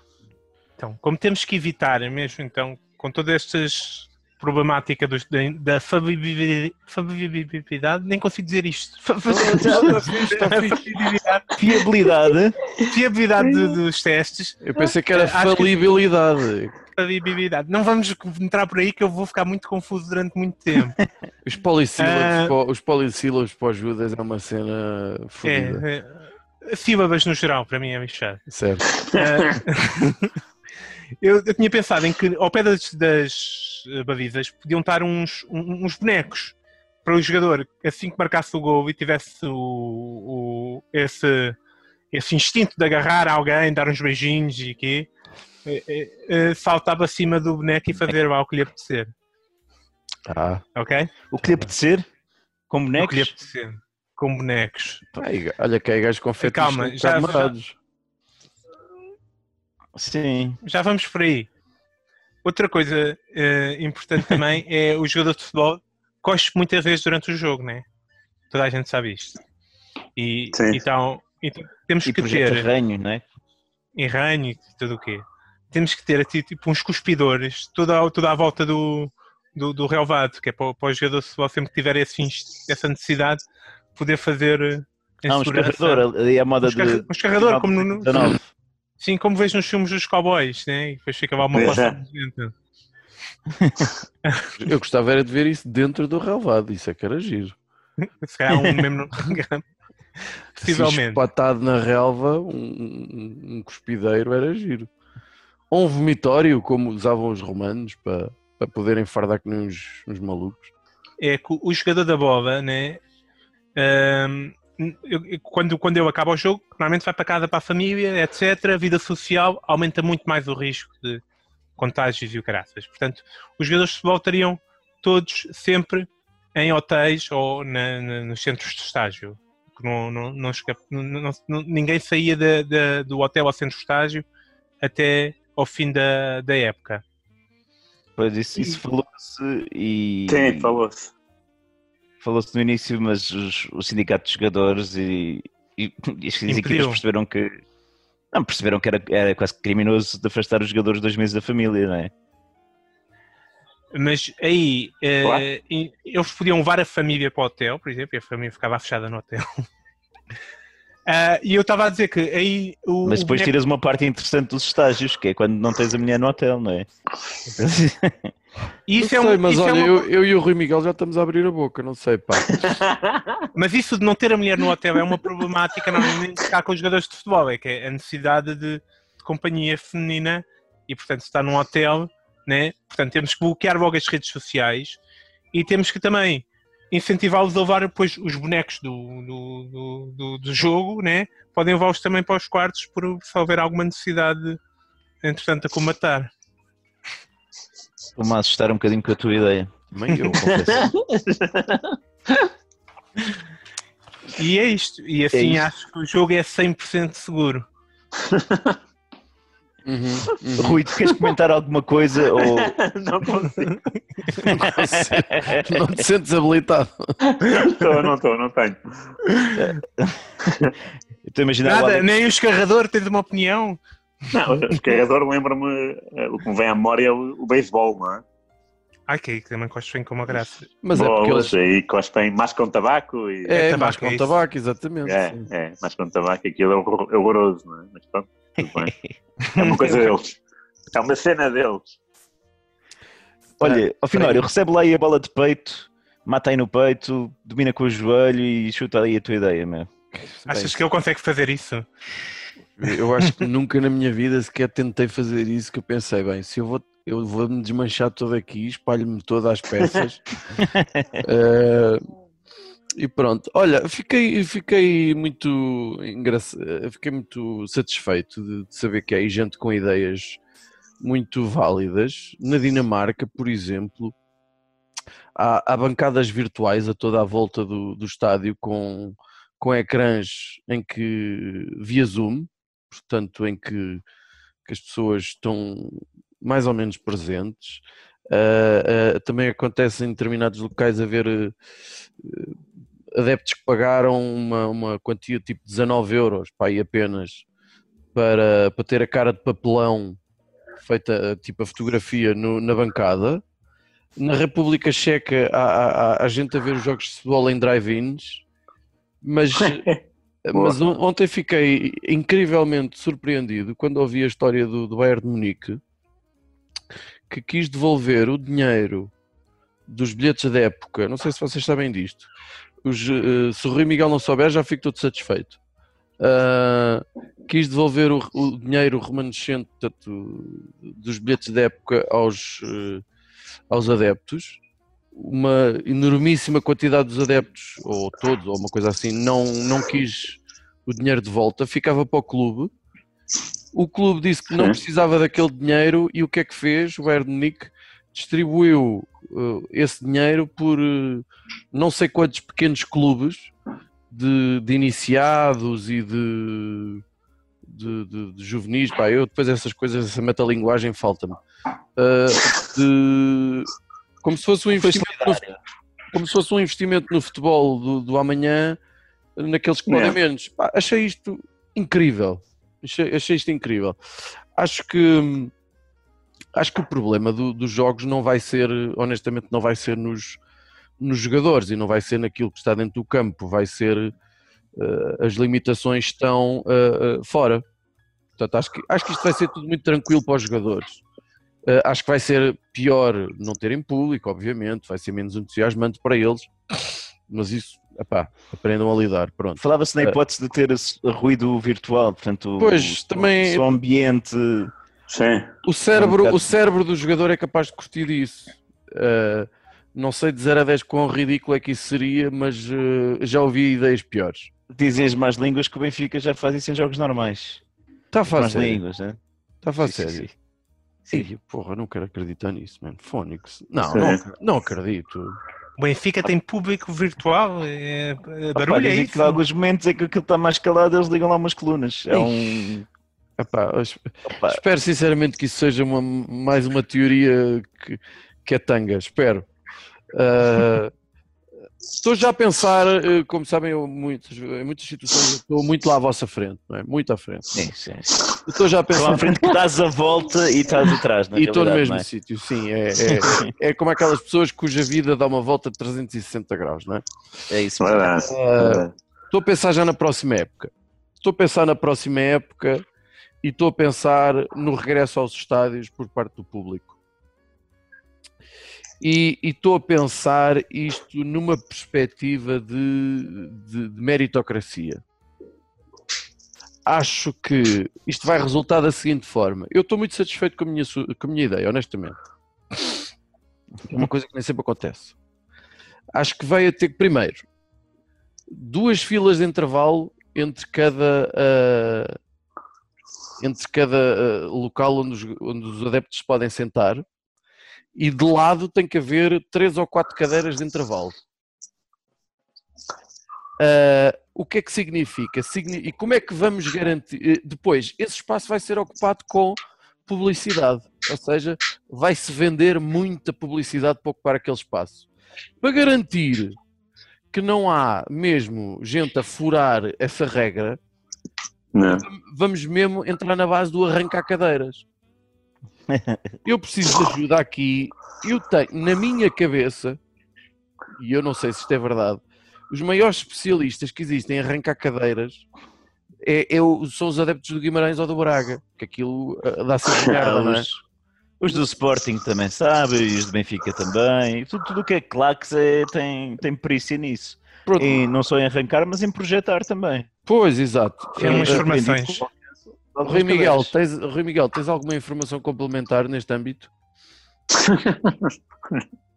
Então, como temos que evitar, mesmo então, com todas estas problemática dos- da, fabribilidade, nem consigo dizer isto. Fiabilidade. Fiabilidade do- dos testes, Eu pensei que era Acho que- falibilidade. fabribilidade. Não vamos entrar por aí que eu vou ficar muito confuso durante muito tempo. Os polissílabos, Ah. os polissílabos pós-judas é uma cena fodida. É, é, sílabas no geral, para mim é bichado. Certo. Eu, eu tinha pensado em que ao pé das, das eh, balizas podiam estar uns, uns bonecos para o jogador, assim que marcasse o gol e tivesse o, o- esse, esse instinto de agarrar alguém, dar uns beijinhos e quê, eh, eh, saltava acima do boneco e fazer lá o que lhe apetecer. Ah, Ok? O que lhe apetecer? Com O que lhe bonecos? apetecer. Com bonecos. ai, olha que aí gajos com fetiches Calma, com já- camarados. Sim. Já vamos por aí. Outra coisa eh, importante também é o jogador de futebol cospe muitas vezes durante o jogo, né? Toda a gente sabe isto. E Sim. então, então temos E que ter ranho, não é? em ranho e tudo o quê? Temos que ter aqui, tipo uns cuspidores toda, a- toda à volta do, do, do relvado, que é para, o- para o jogador de futebol sempre que tiver esse, essa necessidade poder fazer eh, Há um escarrador, ali é a moda Um de. um escarrador, como no, no- 19. Sim, como vejo nos filmes dos cowboys, né? E depois fica lá uma Pois poça é. Eu gostava era de ver isso dentro do relvado, isso é que era giro. Se calhar um mesmo. Possivelmente. espatado na relva, um, um, um cuspideiro era giro. Ou um vomitório, como usavam os romanos, para, para poderem fardar que nem uns, uns malucos. É que o jogador da bola, né? ahm, eu- eu- quando, quando ele acaba o jogo, normalmente vai para casa para a família, etc. A vida social aumenta muito mais o risco de contágios e o caraças. Portanto, os jogadores de futebol estariam todos sempre em hotéis ou na- na- nos centros de estágio. Que Não, não, não não- ninguém saía da- da- do hotel ao centro de estágio até ao fim da, da época. Pois isso, isso falou-se e. Sim, falou-se. Falou-se no início, mas os, o sindicato de jogadores e, e, e as equipas Impediu. perceberam que. Não, perceberam que era, era quase criminoso de afastar os jogadores dois meses da família, não é? Mas aí eh, Claro. eles podiam levar a família para o hotel, por exemplo, e a família ficava fechada no hotel. Ah, e eu estava a dizer que aí o. Mas depois boneco- tiras uma parte interessante dos estágios, que é quando não tens a mulher no hotel, não é? isso não é sei, um, mas isso é olha, uma- eu, eu e o Rui Miguel já estamos a abrir a boca, não sei, pá. Mas isso de não ter a mulher no hotel é uma problemática normalmente que há com os jogadores de futebol, é que é a necessidade de, de companhia feminina e, portanto, se está num hotel, né? portanto, temos que bloquear logo as redes sociais e temos que também incentivá-los a levar depois os bonecos do, do, do, do- do jogo, né? podem levá-los também para os quartos por se houver alguma necessidade, entretanto, a comatar. Estou-me a assustar um bocadinho com a tua ideia. Nem eu. E é isto. E assim isto. acho que o jogo é 100% seguro. Uhum, uhum. Rui, tu queres comentar alguma coisa? Ou... não consigo. Não te sentes habilitado. Estou, não estou, não tenho. Estou a imaginar Nada, nem o escarrador tens uma opinião. Não, o carregador lembra-me, eh, o que me vem à memória é o, o beisebol, não é? Ai, que que também cospem com uma graça. Mas é porque eles. aí cospem mais com tabaco e. É, tabaco, mais é com isso. tabaco, exatamente. É, é, mais com tabaco, aquilo é horror- é horroroso, não é? Mas pronto. É uma coisa deles. É uma cena deles. Olha, ao final, eu recebo lá aí a bola de peito, mata aí no peito, domina com o joelho e chuta aí a tua ideia, meu. Achas que ele consegue fazer isso? Eu acho que nunca na minha vida sequer tentei fazer isso, que eu pensei, bem, se eu vou, eu vou me desmanchar todo aqui, espalho-me todas as peças. Eh, e pronto, olha, fiquei, fiquei muito engraçado, fiquei muito satisfeito de, de saber que há aí gente com ideias muito válidas. Na Dinamarca, por exemplo, há, há bancadas virtuais a toda a volta do, do estádio com, com ecrãs em que via Zoom, portanto, em que, que as pessoas estão mais ou menos presentes. Uh, uh, também acontece em determinados locais haver uh, adeptos que pagaram uma, uma quantia tipo 19 euros para aí apenas para, para ter a cara de papelão feita tipo a fotografia no- na bancada. Na República Checa há, há- há- gente a ver os jogos de futebol em drive-ins, mas, mas on- ontem fiquei incrivelmente surpreendido quando ouvi a história do, do Bayern de Munique que quis devolver o dinheiro dos bilhetes da época. Não sei se vocês sabem disto. Os, eh, se o Rui Miguel não souber, já fico todo satisfeito. Ah, quis devolver o, o dinheiro remanescente portanto, dos bilhetes da época aos, eh, aos adeptos. Uma enormíssima quantidade dos adeptos, ou todos, ou uma coisa assim, não, não quis o dinheiro de volta, ficava para o clube. O clube disse que não precisava daquele dinheiro e o que é que fez? O Bayern Munique distribuiu esse dinheiro por eh, não sei quantos pequenos clubes de, de iniciados e de, de, de- juvenis. Pá, eu depois essas coisas, essa metalinguagem falta-me. De- como se fosse um investimento no, como se fosse um investimento no futebol do, do amanhã naqueles que podem É. menos. Pá, achei isto incrível. Achei, achei isto incrível. Acho que acho que o problema do- dos jogos não vai ser, honestamente, não vai ser nos, nos jogadores e não vai ser naquilo que está dentro do campo, vai ser eh, as limitações estão eh, eh, fora. Portanto, acho que, acho que isto vai ser tudo muito tranquilo para os jogadores. Acho que vai ser pior não terem público, obviamente, vai ser menos entusiasmante para eles, mas isso, epá, aprendam a lidar, pronto. Falava-se na hipótese de ter ruído virtual, portanto, Pois, o, também- o ambiente. Sim. O cérebro, o cérebro do jogador é capaz de curtir isso. Uh, não sei de 0 a 10 quão ridículo é que isso seria, mas uh, já ouvi ideias piores. Dizem as más línguas que o Benfica já faz isso em jogos normais. Está a Más falar sério. línguas, né? Está a falar Sim, sim, sim. Ih, porra, não quero acreditar nisso, mano. Fónix. Não, Sim. não, não acredito. O Benfica tem público virtual, é, é Opa, barulho é dizem isso. que há alguns momentos em que aquilo está mais calado, eles ligam lá umas colunas. É um. Epá, Opa, espero sinceramente que isso seja uma- mais uma teoria que, que é tanga. Espero. Uh, Estou já a pensar, uh, como sabem, eu muitas, em muitas situações eu estou muito lá à vossa frente, não é? Muito à frente. sim, sim. Estou já a pensar à frente que dás a volta e estás atrás, E estou no mesmo é? sítio, sim. É, é, é como aquelas pessoas cuja vida dá uma volta de 360 graus, não é? É isso mesmo. Verdade. Estou a pensar já na próxima época. Estou a pensar na próxima época e estou a pensar no regresso aos estádios por parte do público. E estou a pensar isto numa perspectiva de, de- de meritocracia. Acho que isto vai resultar da seguinte forma. Eu estou muito satisfeito com a minha, com a minha ideia, honestamente. É uma coisa que nem sempre acontece. Acho que vai a ter primeiro, duas filas de intervalo entre cada ah, entre cada ah, local onde os, onde os adeptos podem sentar e de lado tem que haver três ou quatro cadeiras de intervalo. Ah, o que é que significa? Signi- e como é que vamos garantir? eh, Depois, esse espaço vai ser ocupado com publicidade, ou seja, vai-se vender muita publicidade para ocupar aquele espaço. Para garantir que não há mesmo gente a furar essa regra, Não. vamos mesmo entrar na base do arrancar cadeiras. Eu preciso de ajuda aqui. Eu tenho na minha cabeça, e eu não sei se isto é verdade, os maiores especialistas que existem em arrancar cadeiras é, é são os adeptos do Guimarães ou do Braga, que aquilo dá sempre merda, não é? Os, do Sporting também sabem, e os do Benfica também. Tudo tudo o que é claques é, tem, tem perícia nisso. Pronto, E não só em arrancar, mas em projetar também. Pois, exato. Tem umas Ah, informações. Rui Miguel, tens, Rui Miguel, tens alguma informação complementar neste âmbito?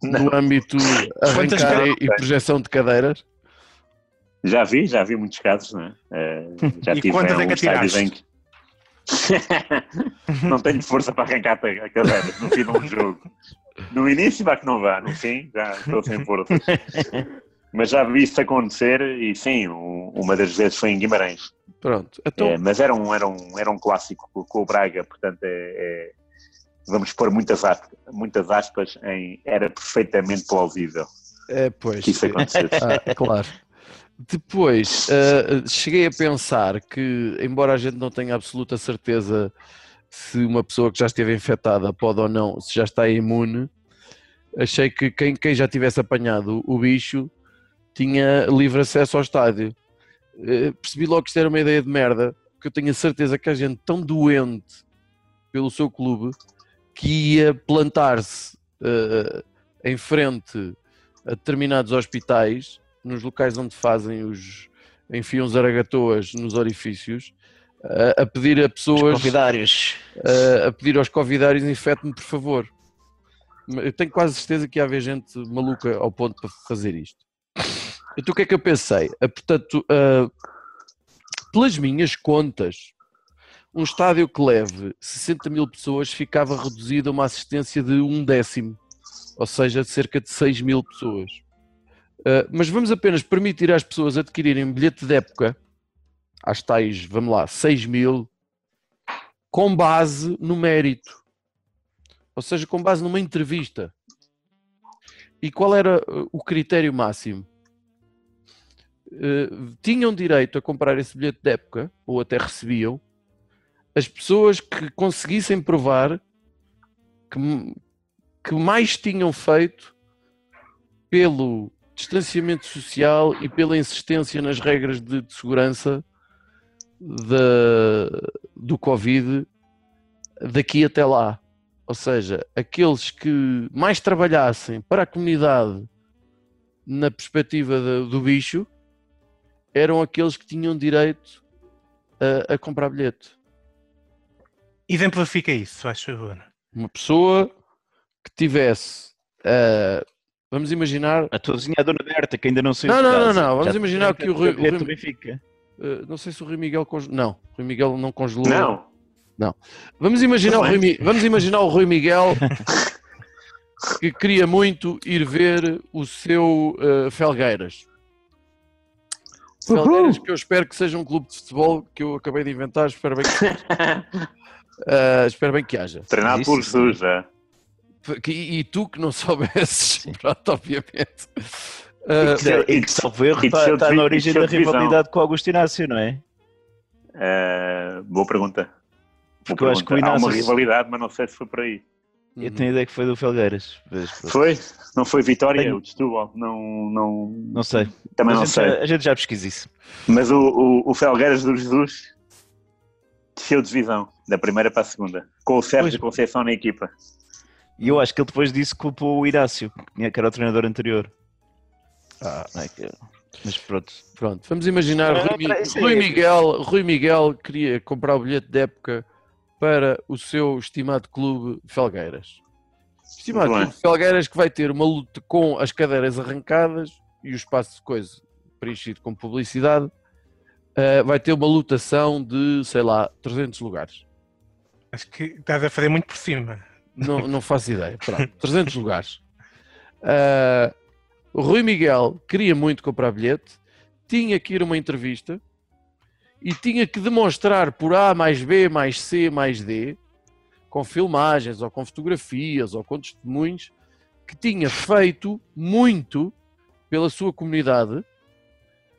No âmbito arrancar e, e projeção de cadeiras? Já vi, já vi muitos casos, não é? Eh, já E tive quantas é que em atiraste? que... não tenho força para arrancar a cadeira no fim de um jogo. No início vai que não vá, no fim já estou sem forças. Mas já vi isso acontecer e sim, um- uma das vezes foi em Guimarães. Pronto. Então, É, mas era um, era, um, era um clássico com, o Braga, portanto é, é- vamos pôr muitas aspas, muitas aspas em era perfeitamente plausível é, pois. que isso acontecesse. Ah, claro. Depois, ah, cheguei a pensar que, embora a gente não tenha absoluta certeza se uma pessoa que já esteve infectada pode ou não, se já está imune, achei que quem, quem já tivesse apanhado o bicho tinha livre acesso ao estádio. Eh, percebi logo que isto era uma ideia de merda, que eu tenho a certeza que a gente tão doente pelo seu clube que ia plantar-se eh, em frente a determinados hospitais, nos locais onde fazem os enfiam zaragatoas nos orifícios, a, a pedir a Os pessoas convidários. a, pedir aos convidários infete-me por favor. Eu tenho quase certeza que ia haver gente maluca ao ponto para fazer isto. Então o que é que eu pensei? Ah, portanto, ah, pelas minhas contas, um estádio que leve 60 mil pessoas ficava reduzido a uma assistência de um décimo, ou seja, de cerca de 6 mil pessoas. Ah, mas vamos apenas permitir às pessoas adquirirem um bilhete de época, às tais, vamos lá, 6 mil, com base no mérito. Ou seja, com base numa entrevista. E qual era uh, o critério máximo? Uh, tinham direito a comprar esse bilhete de época, ou até recebiam, as pessoas que conseguissem provar que, que mais tinham feito pelo distanciamento social e pela insistência nas regras de, de segurança da- do Covid daqui até lá. Ou seja, aqueles que mais trabalhassem para a comunidade na perspectiva da- do bicho eram aqueles que tinham direito a, a comprar bilhete. Exemplifica isso, faz favor. Uma pessoa que tivesse, ah, vamos imaginar, A tua vizinha, a Dona Berta, que ainda não saiu Não, de não, não, não, vamos Já imaginar que o Rui- o Rui- Benfica. ah, não sei se o Rui Miguel congelou. Não, o Rui Miguel não congelou. Não. Vamos imaginar, o Rui. Mi- vamos imaginar o Rui Miguel que queria muito ir ver o seu eh, Felgueiras. Felgueiras, que eu espero que seja um clube de futebol que eu acabei de inventar, espero bem que, eh, espero bem que haja. Treinado Isso, por. Suja. E, e tu que não soubesses, pronto, obviamente. Que- E que, salvo erro, está, está na origem da rivalidade com o Augusto Inácio, não é? Eh, boa pergunta. Boa Porque eu acho que o pergunta. Há uma Inácio- rivalidade, mas não sei se foi por aí. Eu tenho a ideia que foi do Felgueiras. Foi? Não foi Vitória? Tenho- O de Setúbal? Não, não, Não sei. também a, não gente sei. Já, a gente já pesquisa isso. Mas o, o, o Felgueiras do Jesus desceu de divisão, da primeira para a segunda, com o Sérgio Pois. Conceição na equipa. E eu acho que ele depois disso culpou o Inácio, que que era o treinador anterior. Ah, Não é que- Mas pronto. Pronto, vamos imaginar Ah, Rui. Rui Miguel, Rui Miguel queria comprar o bilhete de época para o seu estimado clube Felgueiras. Estimado clube Felgueiras que vai ter uma luta com as cadeiras arrancadas e o espaço de coisa preenchido com publicidade. ah, vai ter uma lotação de, sei lá, 300 lugares. Acho que estás a fazer muito por cima. Não, não faço ideia. Pronto, 300 lugares. Ah, o Rui Miguel queria muito comprar bilhete, tinha que ir a uma entrevista e tinha que demonstrar por A mais B mais C mais D, com filmagens ou com fotografias ou com testemunhos, que tinha feito muito pela sua comunidade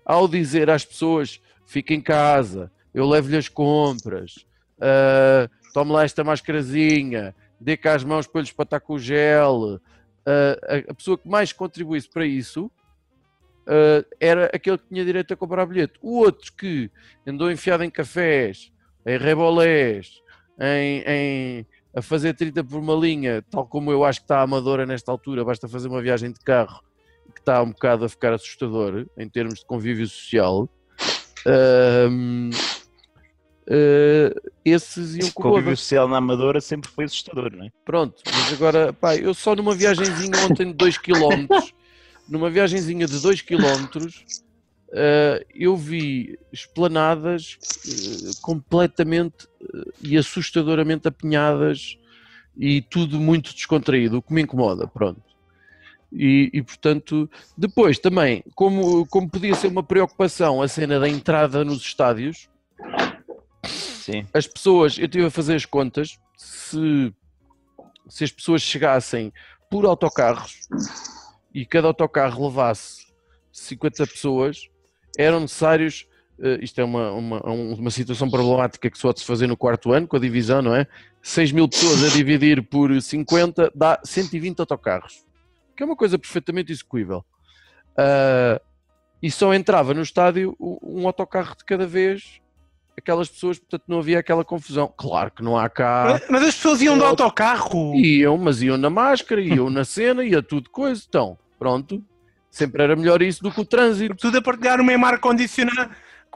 ao dizer às pessoas: fiquem em casa, eu levo-lhe as compras, ah, tome lá esta mascarazinha, dê cá as mãos para lhe espatar com o gel. Ah, a, a pessoa que mais contribuísse para isso ah, era aquele que tinha direito a comprar bilhete. O outro que andou enfiado em cafés, em rebolés, em, em- a fazer 30 por uma linha, tal como eu acho que está a Amadora nesta altura, basta fazer uma viagem de carro, que está um bocado a ficar assustador em termos de convívio social. Ahm, ah, esses iam Esse com convívio social na Amadora sempre foi assustador, não é? Pronto, mas agora, pá, eu só numa viagenzinha ontem de 2 km, numa viagenzinha de 2 km, eu vi esplanadas eh, completamente eh, e assustadoramente apinhadas e tudo muito descontraído, o que me incomoda, pronto. E, e, portanto, depois também, como, como podia ser uma preocupação a cena da entrada nos estádios, Sim. as pessoas, eu estive a fazer as contas, se, se as pessoas chegassem por autocarros e cada autocarro levasse 50 pessoas, eram necessários, eh, isto é uma, uma, uma situação problemática que só de se fazer no quarto ano, com a divisão, não é? 6 mil pessoas a dividir por 50 dá 120 autocarros. que é uma coisa perfeitamente execuível. Ah, e só entrava no estádio um autocarro de cada vez, aquelas pessoas, portanto não havia aquela confusão. Claro que não há cá. Mas, mas as pessoas iam de autocarro. Iam, mas iam na máscara, iam na cena, ia tudo coisa. Então, pronto. Sempre era melhor isso do que o trânsito. Tudo a partilhar o mesmo ar-condicionado.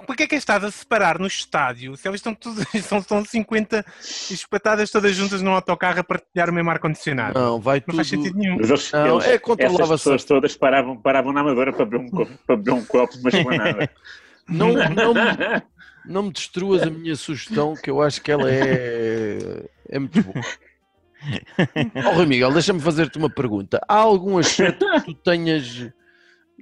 Porquê é que estás a separar no estádio? Se elas estão todas, são, são 50 espetadas todas juntas num autocarro a partilhar o mesmo ar-condicionado. Não, Não, vai tudo. faz sentido nenhum. Mas eles, Não, eles- é essas controlava-se. pessoas todas paravam, paravam na Amadora para beber um, copo- para beber um copo de uma esplanada. Não, não, me- não me destruas a minha sugestão, que eu acho que ela é, é muito boa. Oh, Rui Miguel, deixa-me fazer-te uma pergunta. Há algum aspecto que tu tenhas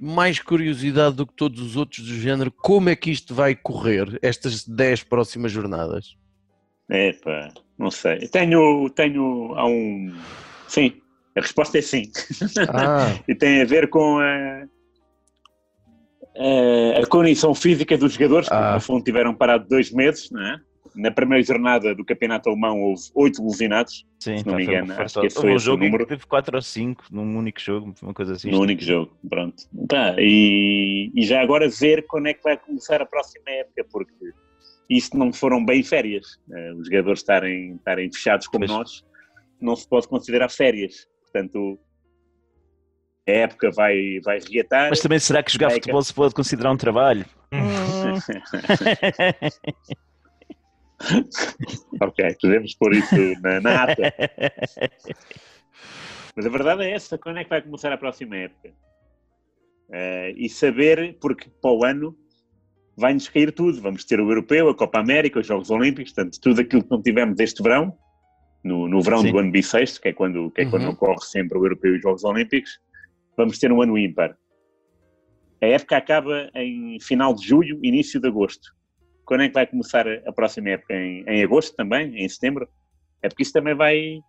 mais curiosidade do que todos os outros do género? Como é que isto vai correr, estas 10 próximas jornadas? É pá, não sei. Tenho, tenho, há um... Sim, a resposta é sim. Ah, e tem a ver com a, a, a condição física dos jogadores, que Ah. no fundo tiveram parado dois meses, não é? Na primeira jornada do campeonato alemão houve oito lesionados, Sim, Se não pá, me foi- engano, foi acho que esse foi um jogo número. que teve 4 ou 5 num único jogo, uma coisa assim. no único jogo, pronto. Pá, e, e já agora ver quando é que vai começar a próxima época, porque isso não foram bem férias. Eh, Os jogadores estarem, estarem fechados como Pois. nós, não se pode considerar férias. Portanto, a época vai, vai reatar. Mas também será que jogar Vai, futebol se pode considerar um trabalho? ok, podemos pôr isso na, na ata. Mas a verdade é essa, quando é que vai começar a próxima época? Eh, e saber, porque para o ano vai-nos cair tudo. Vamos ter o Europeu, a Copa América, os Jogos Olímpicos, portanto, tudo aquilo que não tivemos este verão, no, no verão Sim. do ano bissexto, que é quando, que é quando Uhum. ocorre sempre o Europeu e os Jogos Olímpicos, vamos ter um ano ímpar. A época acaba em final de julho, início de agosto. Quando é que vai começar a próxima época? Em, em agosto também? Em setembro? É porque isso também vai,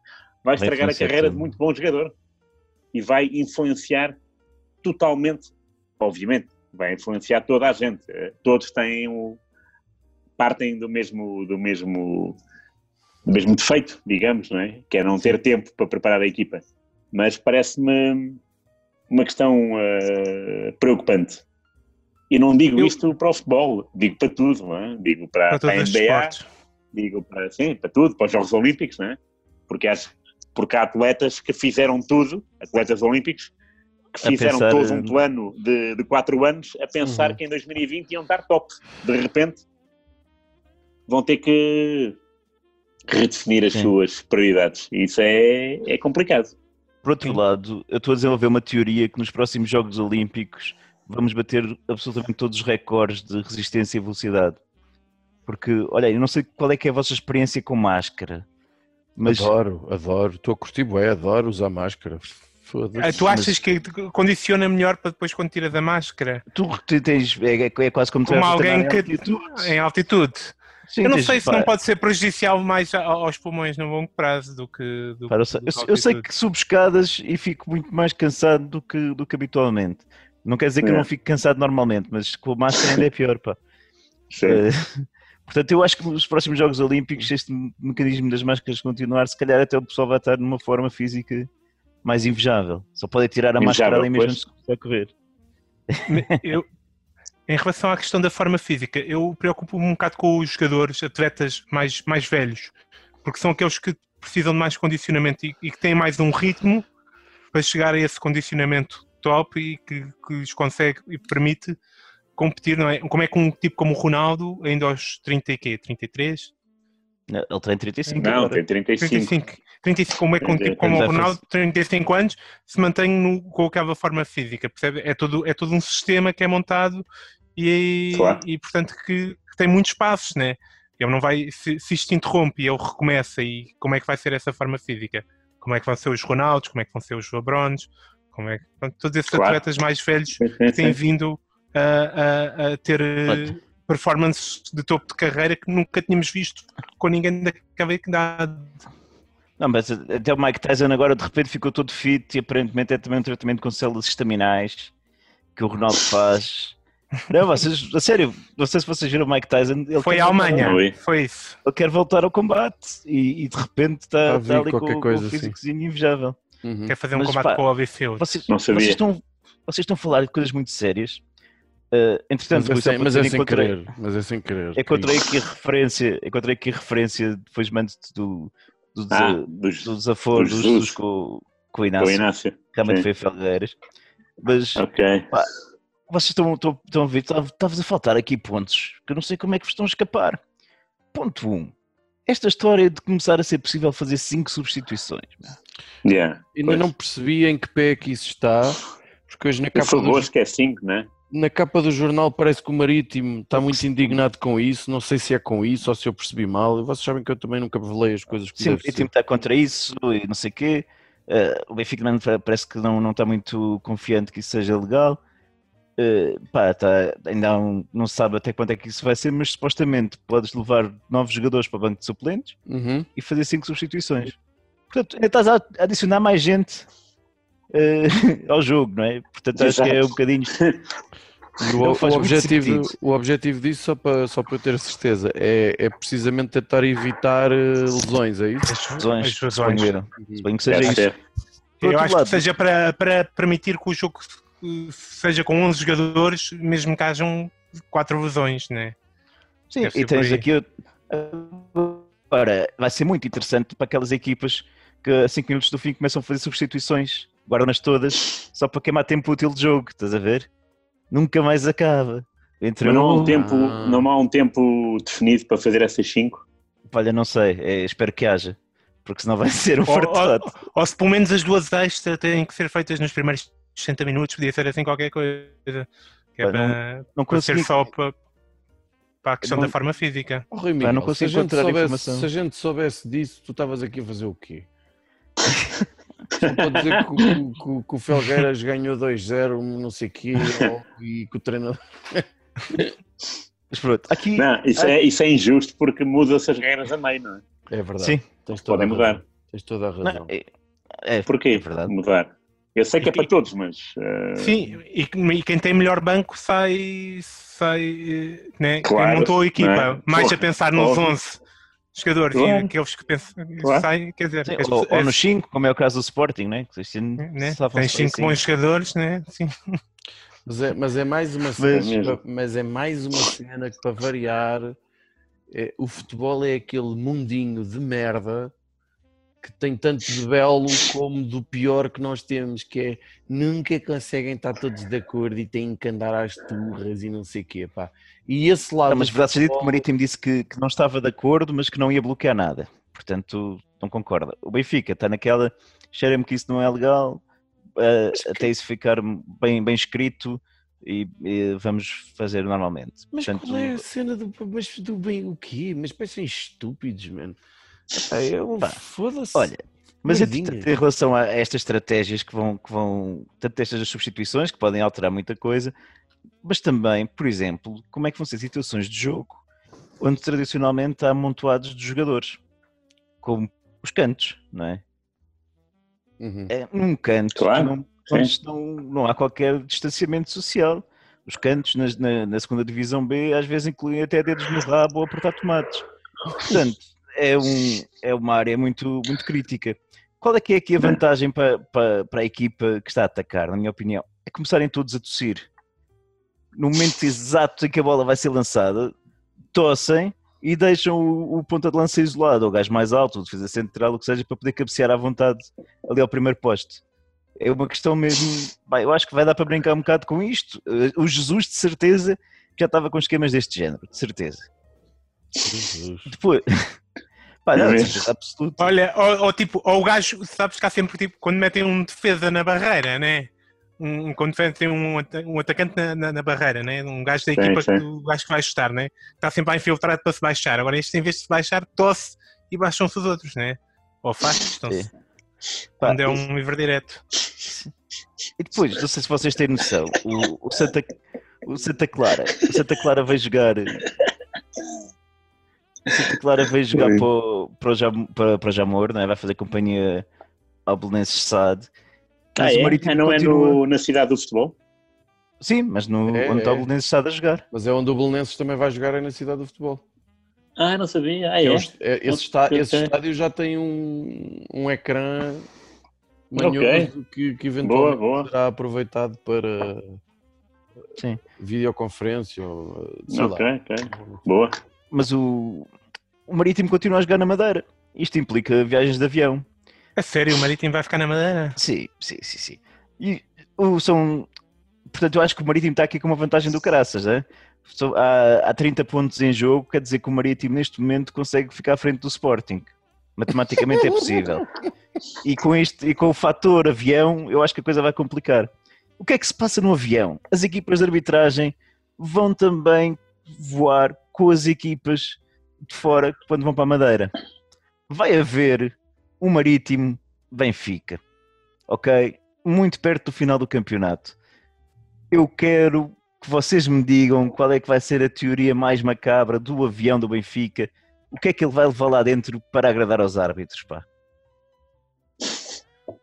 vai estragar a carreira tudo. de muito bom jogador. E vai influenciar totalmente, obviamente, vai influenciar toda a gente. Eh, Todos têm o, partem do mesmo, do mesmo, do mesmo defeito, digamos, não é? Que é não ter tempo para preparar a equipa. Mas parece-me uma questão eh, preocupante. E não digo Eu- isto para o futebol, digo para tudo, não é? Digo para, Para para a NBA, digo para, sim, para tudo, para os Jogos Olímpicos, não é? Porque, há- porque há atletas que fizeram tudo, atletas olímpicos, que fizeram pensar, todo eh, um plano de, de quatro anos a pensar Uhum. que em 2020 iam estar top. De repente vão ter que redefinir as Sim. suas prioridades. E isso é, é complicado. Por outro lado, eu estou a desenvolver uma teoria que nos próximos Jogos Olímpicos vamos bater absolutamente todos os recordes de resistência e velocidade. Porque, olha, eu não sei qual é que é a vossa experiência com máscara, mas adoro, adoro. Estou a curtir bué, adoro usar máscara. Foda-se. Ah, Tu achas que te condiciona melhor para depois quando tiras a máscara? tu te- tens, é, é- é quase como Como alguém que em altitude. em altitude. Sim, Eu não sei se não pode ser prejudicial mais aos pulmões no longo prazo do que. Do, sei, do eu- eu sei que subo escadas e fico muito mais cansado do que, do que habitualmente. Não quer dizer que eu É. não fico cansado normalmente, mas com a máscara ainda é pior, pá. Sim. Eh, portanto, eu acho que nos próximos Jogos Olímpicos, se este mecanismo das máscaras continuar, se calhar até o pessoal vai estar numa forma física mais invejável. Só pode tirar a máscara Invejável, ali mesmo de começar a correr. Eu, em relação à questão da forma física, eu preocupo-me um bocado com os jogadores, atletas mais, mais velhos, porque são aqueles que precisam de mais condicionamento e, e que têm mais um ritmo para chegar a esse condicionamento top e que, que lhes consegue e permite competir, não é? Como é que um tipo como o Ronaldo, ainda aos 30 e quê? 33? Ele tem 35 Não, agora. tem 35. 35. 35, como é que um tipo como o Ronaldo, 35 anos, se mantém no- com aquela forma física, percebe? É todo, é todo um sistema que é montado e, Claro. e portanto, que, que tem muitos passos, né? Ele não vai, se, se isto interrompe e ele recomeça, e como é que vai ser essa forma física? Como é que vão ser os Ronaldos? Como é que vão ser os Lebrones? Como é que, portanto, todos esses Claro. atletas mais velhos têm vindo a, a- a ter eh, performances de topo de carreira que nunca tínhamos visto com ninguém daquela idade. Não, mas até o Mike Tyson agora de repente ficou todo fit e aparentemente é também um tratamento com células estaminais que o Ronaldo faz. Não, vocês, a sério, não sei se vocês viram o Mike Tyson. Ele Foi voltar- Alemanha, Foi. isso. Ele quer voltar ao combate e, e de repente está, está ali com, qualquer com coisa o assim. físicozinho invejável. Uhum. Quer fazer um Mas, combate pá, com o Holyfield. Vocês, Não sabia. vocês, estão, vocês estão a falar de coisas muito sérias. Uh, entretanto, Mas é mas é sem encontrei- querer. Mas é sem querer. Encontrei aqui a referência, encontrei aqui a referência, depois mando-te do, do, Ah, dos, do desaforo dos dos. Jesus com, com o com Inácio. o Inácio. Realmente Sim. foi Felgueiras. Mas Ok. vocês estão, estão, estão a ver, estava a faltar aqui pontos que eu não sei como é que vos estão a escapar. Ponto 1. Um, esta história de começar a ser possível fazer 5 substituições. Yeah. Ainda Pois. não percebi em que pé é que isso está, porque hoje na Por capa, do, favor, que é 5, né? na capa do jornal parece que o Marítimo está muito indignado com isso. Não sei se é com isso ou se eu percebi mal. E vocês sabem que eu também nunca velei as coisas que Sim, o time está contra isso e não sei o quê. Eh, o Benfica parece que não, não está muito confiante que isso seja legal. Eh, pá, tá, ainda um- não se sabe até quando é que isso vai ser, mas supostamente podes levar novos jogadores para o banco de suplentes Uhum. e fazer cinco substituições. Portanto, ainda estás a adicionar mais gente eh, ao jogo, não é? Portanto, acho que é um Exato. bocadinho. O, Não o objetivo, o objetivo disso, só para, só para eu ter certeza, é, é precisamente tentar evitar eh, lesões, é isso? As- Lesões, as lesões. suponho eu. Suponho que seja isso. Eu acho lado- que seja para, para permitir que o jogo seja com 11 jogadores, mesmo que hajam 4 lesões, né? Sim, Deve e tens aqui. Agora, vai ser muito interessante para aquelas equipas que a 5 minutos do fim começam a fazer substituições, guardam-nas todas, só para queimar tempo útil de jogo, estás a ver? Nunca mais acaba. Entre Mas não há, um tempo, Ah. não há um tempo definido para fazer essas 5? Olha, não sei, é, espero que haja, porque senão vai ser um Ou, fartado. ou- ou se pelo menos as duas extras têm que ser feitas nos primeiros 60 minutos, podia ser assim qualquer coisa. Que é para, Não para ser só para, para a questão Não- da forma física. Oh, Rui Miguel, não se, a consigo gente encontrar soubesse, informação. se a gente soubesse disso, tu estavas aqui a fazer o quê? Só para dizer que, o- que o- que o Felgueiras ganhou 2-0, não sei o quê, ou- e que o treinador. Mas pronto, aqui. Não, isso, é, isso é injusto porque muda-se as regras a meio, não é? É verdade. Sim, Podem mudar. Tens toda a razão. não, é, é, Porquê? é verdade. Mudar. Eu sei que é para todos, mas. eh, Sim, e, e quem tem melhor banco sai. sai eh, né? Claro, quem montou a equipa, não é? mais Porra, a pensar nos óbvio. 11 jogadores e Claro. aqueles que pensam. Claro. Sai, quer dizer, Sim, as ou, pessoas- ou nos 5, como é o caso do Sporting, né? Que né? estavam Tens só em 5 cinco. bons jogadores, né? Sim. Mas é, mas é mais uma Mas- cena, mas é mais uma cena que para variar é, o futebol é aquele mundinho de merda que tem tanto de belo como do pior que nós temos, que é nunca conseguem estar todos de acordo e têm que andar às turras e não sei o quê, pá. E esse lado Não, mas verdade seja dito que o Marítimo disse que, que não estava de acordo, mas que não ia bloquear nada. Portanto, não concorda. O Benfica está naquela, cheira-me que isso não é legal, eh, até isso ficar bem, bem escrito e, e vamos fazer normalmente. Mas Portanto, qual é a cena do, mas do bem o quê? Mas parecem estúpidos, mano. Eu- Foda-se. olha, mas em relação a estas estratégias que vão, que vão, tanto estas substituições, que podem alterar muita coisa, mas também, por exemplo, como é que vão ser situações de jogo onde tradicionalmente há amontoados de jogadores, como os cantos, não é? Uhum. é num canto Claro, não, onde estão- não há qualquer distanciamento social. Os cantos nas- na, na segunda divisão B às vezes incluem até dedos no rabo ou apertar tomates. Portanto, é, um, é uma área muito, muito crítica. Qual é que é aqui a vantagem para, para, para a equipa que está a atacar, na minha opinião? É começarem todos a tossir. No momento exato em que a bola vai ser lançada, tossem e deixam o, o ponta de lança isolado, ou o gajo mais alto, o defesa central, o que seja, para poder cabecear à vontade ali ao primeiro poste. É uma questão mesmo. Bem, eu acho que vai dar para brincar um bocado com isto. O Jesus, de certeza, já estava com esquemas deste género, de certeza. Jesus. Depois. Certeza absoluta. Olha, ou, ou tipo, ou o gajo, sabes que há sempre tipo, quando metem um defesa na barreira, né? Um, quando metem um, um atacante na, na- na barreira, né? Um gajo da Sim, equipa sim. que o gajo que vai chutar, né? Está sempre a infiltrar para se baixar. Agora este, em vez de se baixar, tosse e baixam-se os outros, né? Ou afastam-se. Quando é um livre direto. E depois, não sei se vocês têm noção, o, o Santa, o Santa Clara, o Santa Clara veio jogar. Santa Clara veio jogar para, o- para, o Jam- para, para o Jamor, não é? vai fazer companhia ao Belenenses SAD. Ah, Mas o é? Marítimo não é continua- no- na cidade do futebol? Sim, mas no, É, onde está o é. Belenenses SAD a jogar. Mas é onde o Belenenses também vai jogar é na cidade do futebol. Ah, não sabia. Ah, É é? é- esse, está- esse estádio já tem um, um ecrã manhoso que, que eventualmente Boa, boa. será aproveitado para Sim. videoconferência ou sei Ok, lá. ok. Boa. Mas o, o Marítimo continua a jogar na Madeira. Isto implica viagens de avião. A sério, o Marítimo vai ficar na Madeira? Sim, sim, sim, sim. E o, são. Portanto, eu acho que o Marítimo está aqui com uma vantagem do caraças, né? Só- Há, há 30 pontos em jogo, quer dizer que o Marítimo neste momento consegue ficar à frente do Sporting. Matematicamente é possível. E com, este, e com o fator avião, eu acho que a coisa vai complicar. O que é que se passa no avião? As equipas de arbitragem vão também voar com as equipas de fora quando vão para a Madeira. Vai haver um Marítimo Benfica, ok? Muito perto do final do campeonato. Eu quero que vocês me digam qual é que vai ser a teoria mais macabra do avião do Benfica. O que é que ele vai levar lá dentro para agradar aos árbitros, pá?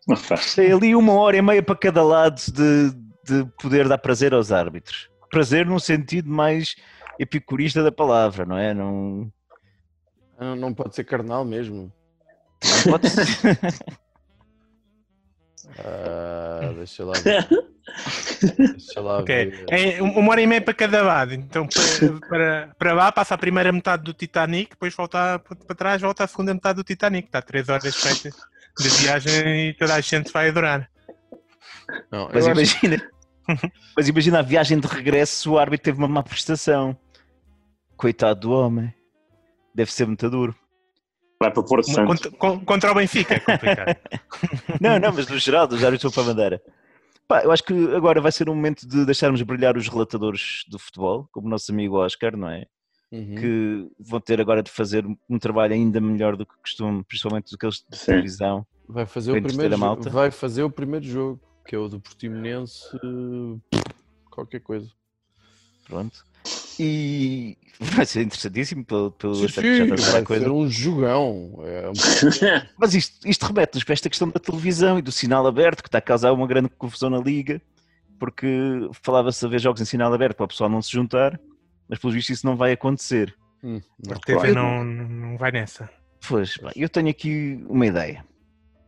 Não faz. Tem ali uma hora e meia para cada lado de, de poder dar prazer aos árbitros. Prazer num sentido mais epicurista da palavra, não é? Não, Ah, Não pode ser carnal mesmo. não pode ser. Ah, deixa lá ver. Deixa lá Ok. ver. É um- uma hora e meia para cada lado. Então, para, para, para lá, passa a primeira metade do Titanic, depois volta para trás, volta a segunda metade do Titanic. Está três horas feitas de viagem e toda a gente vai adorar. Não, Mas eu acho- imagina, mas imagina a viagem de regresso, o árbitro teve uma má prestação. Coitado do homem. Deve ser muito duro. Vai para Porto Uma- Santo. contra, con- contra o Benfica é complicado. Não, não, mas no geral, dos árbitros vão para a bandeira. Pá, eu acho que agora vai ser um momento de deixarmos brilhar os relatadores do futebol, como o nosso amigo Oscar, não é? Uhum. Que vão ter agora de fazer um trabalho ainda melhor do que costumam, principalmente do que eles de Sim. televisão. Vai fazer o primeiro malta. Vai fazer o primeiro jogo, que é o do Portimonense. Qualquer coisa. Pronto. E vai ser interessantíssimo pelo, pelo Sim, aspecto que já sim, está a vai coisa. ser um jogão. É um- Mas isto, isto remete-nos para esta questão da televisão e do sinal aberto, que está a causar uma grande confusão na liga, porque falava-se a ver jogos em sinal aberto para o pessoal não se juntar, mas pelos vistos isso não vai acontecer. Hum, A não, TV claro. não, não vai nessa. Pois, bem, eu tenho aqui uma ideia,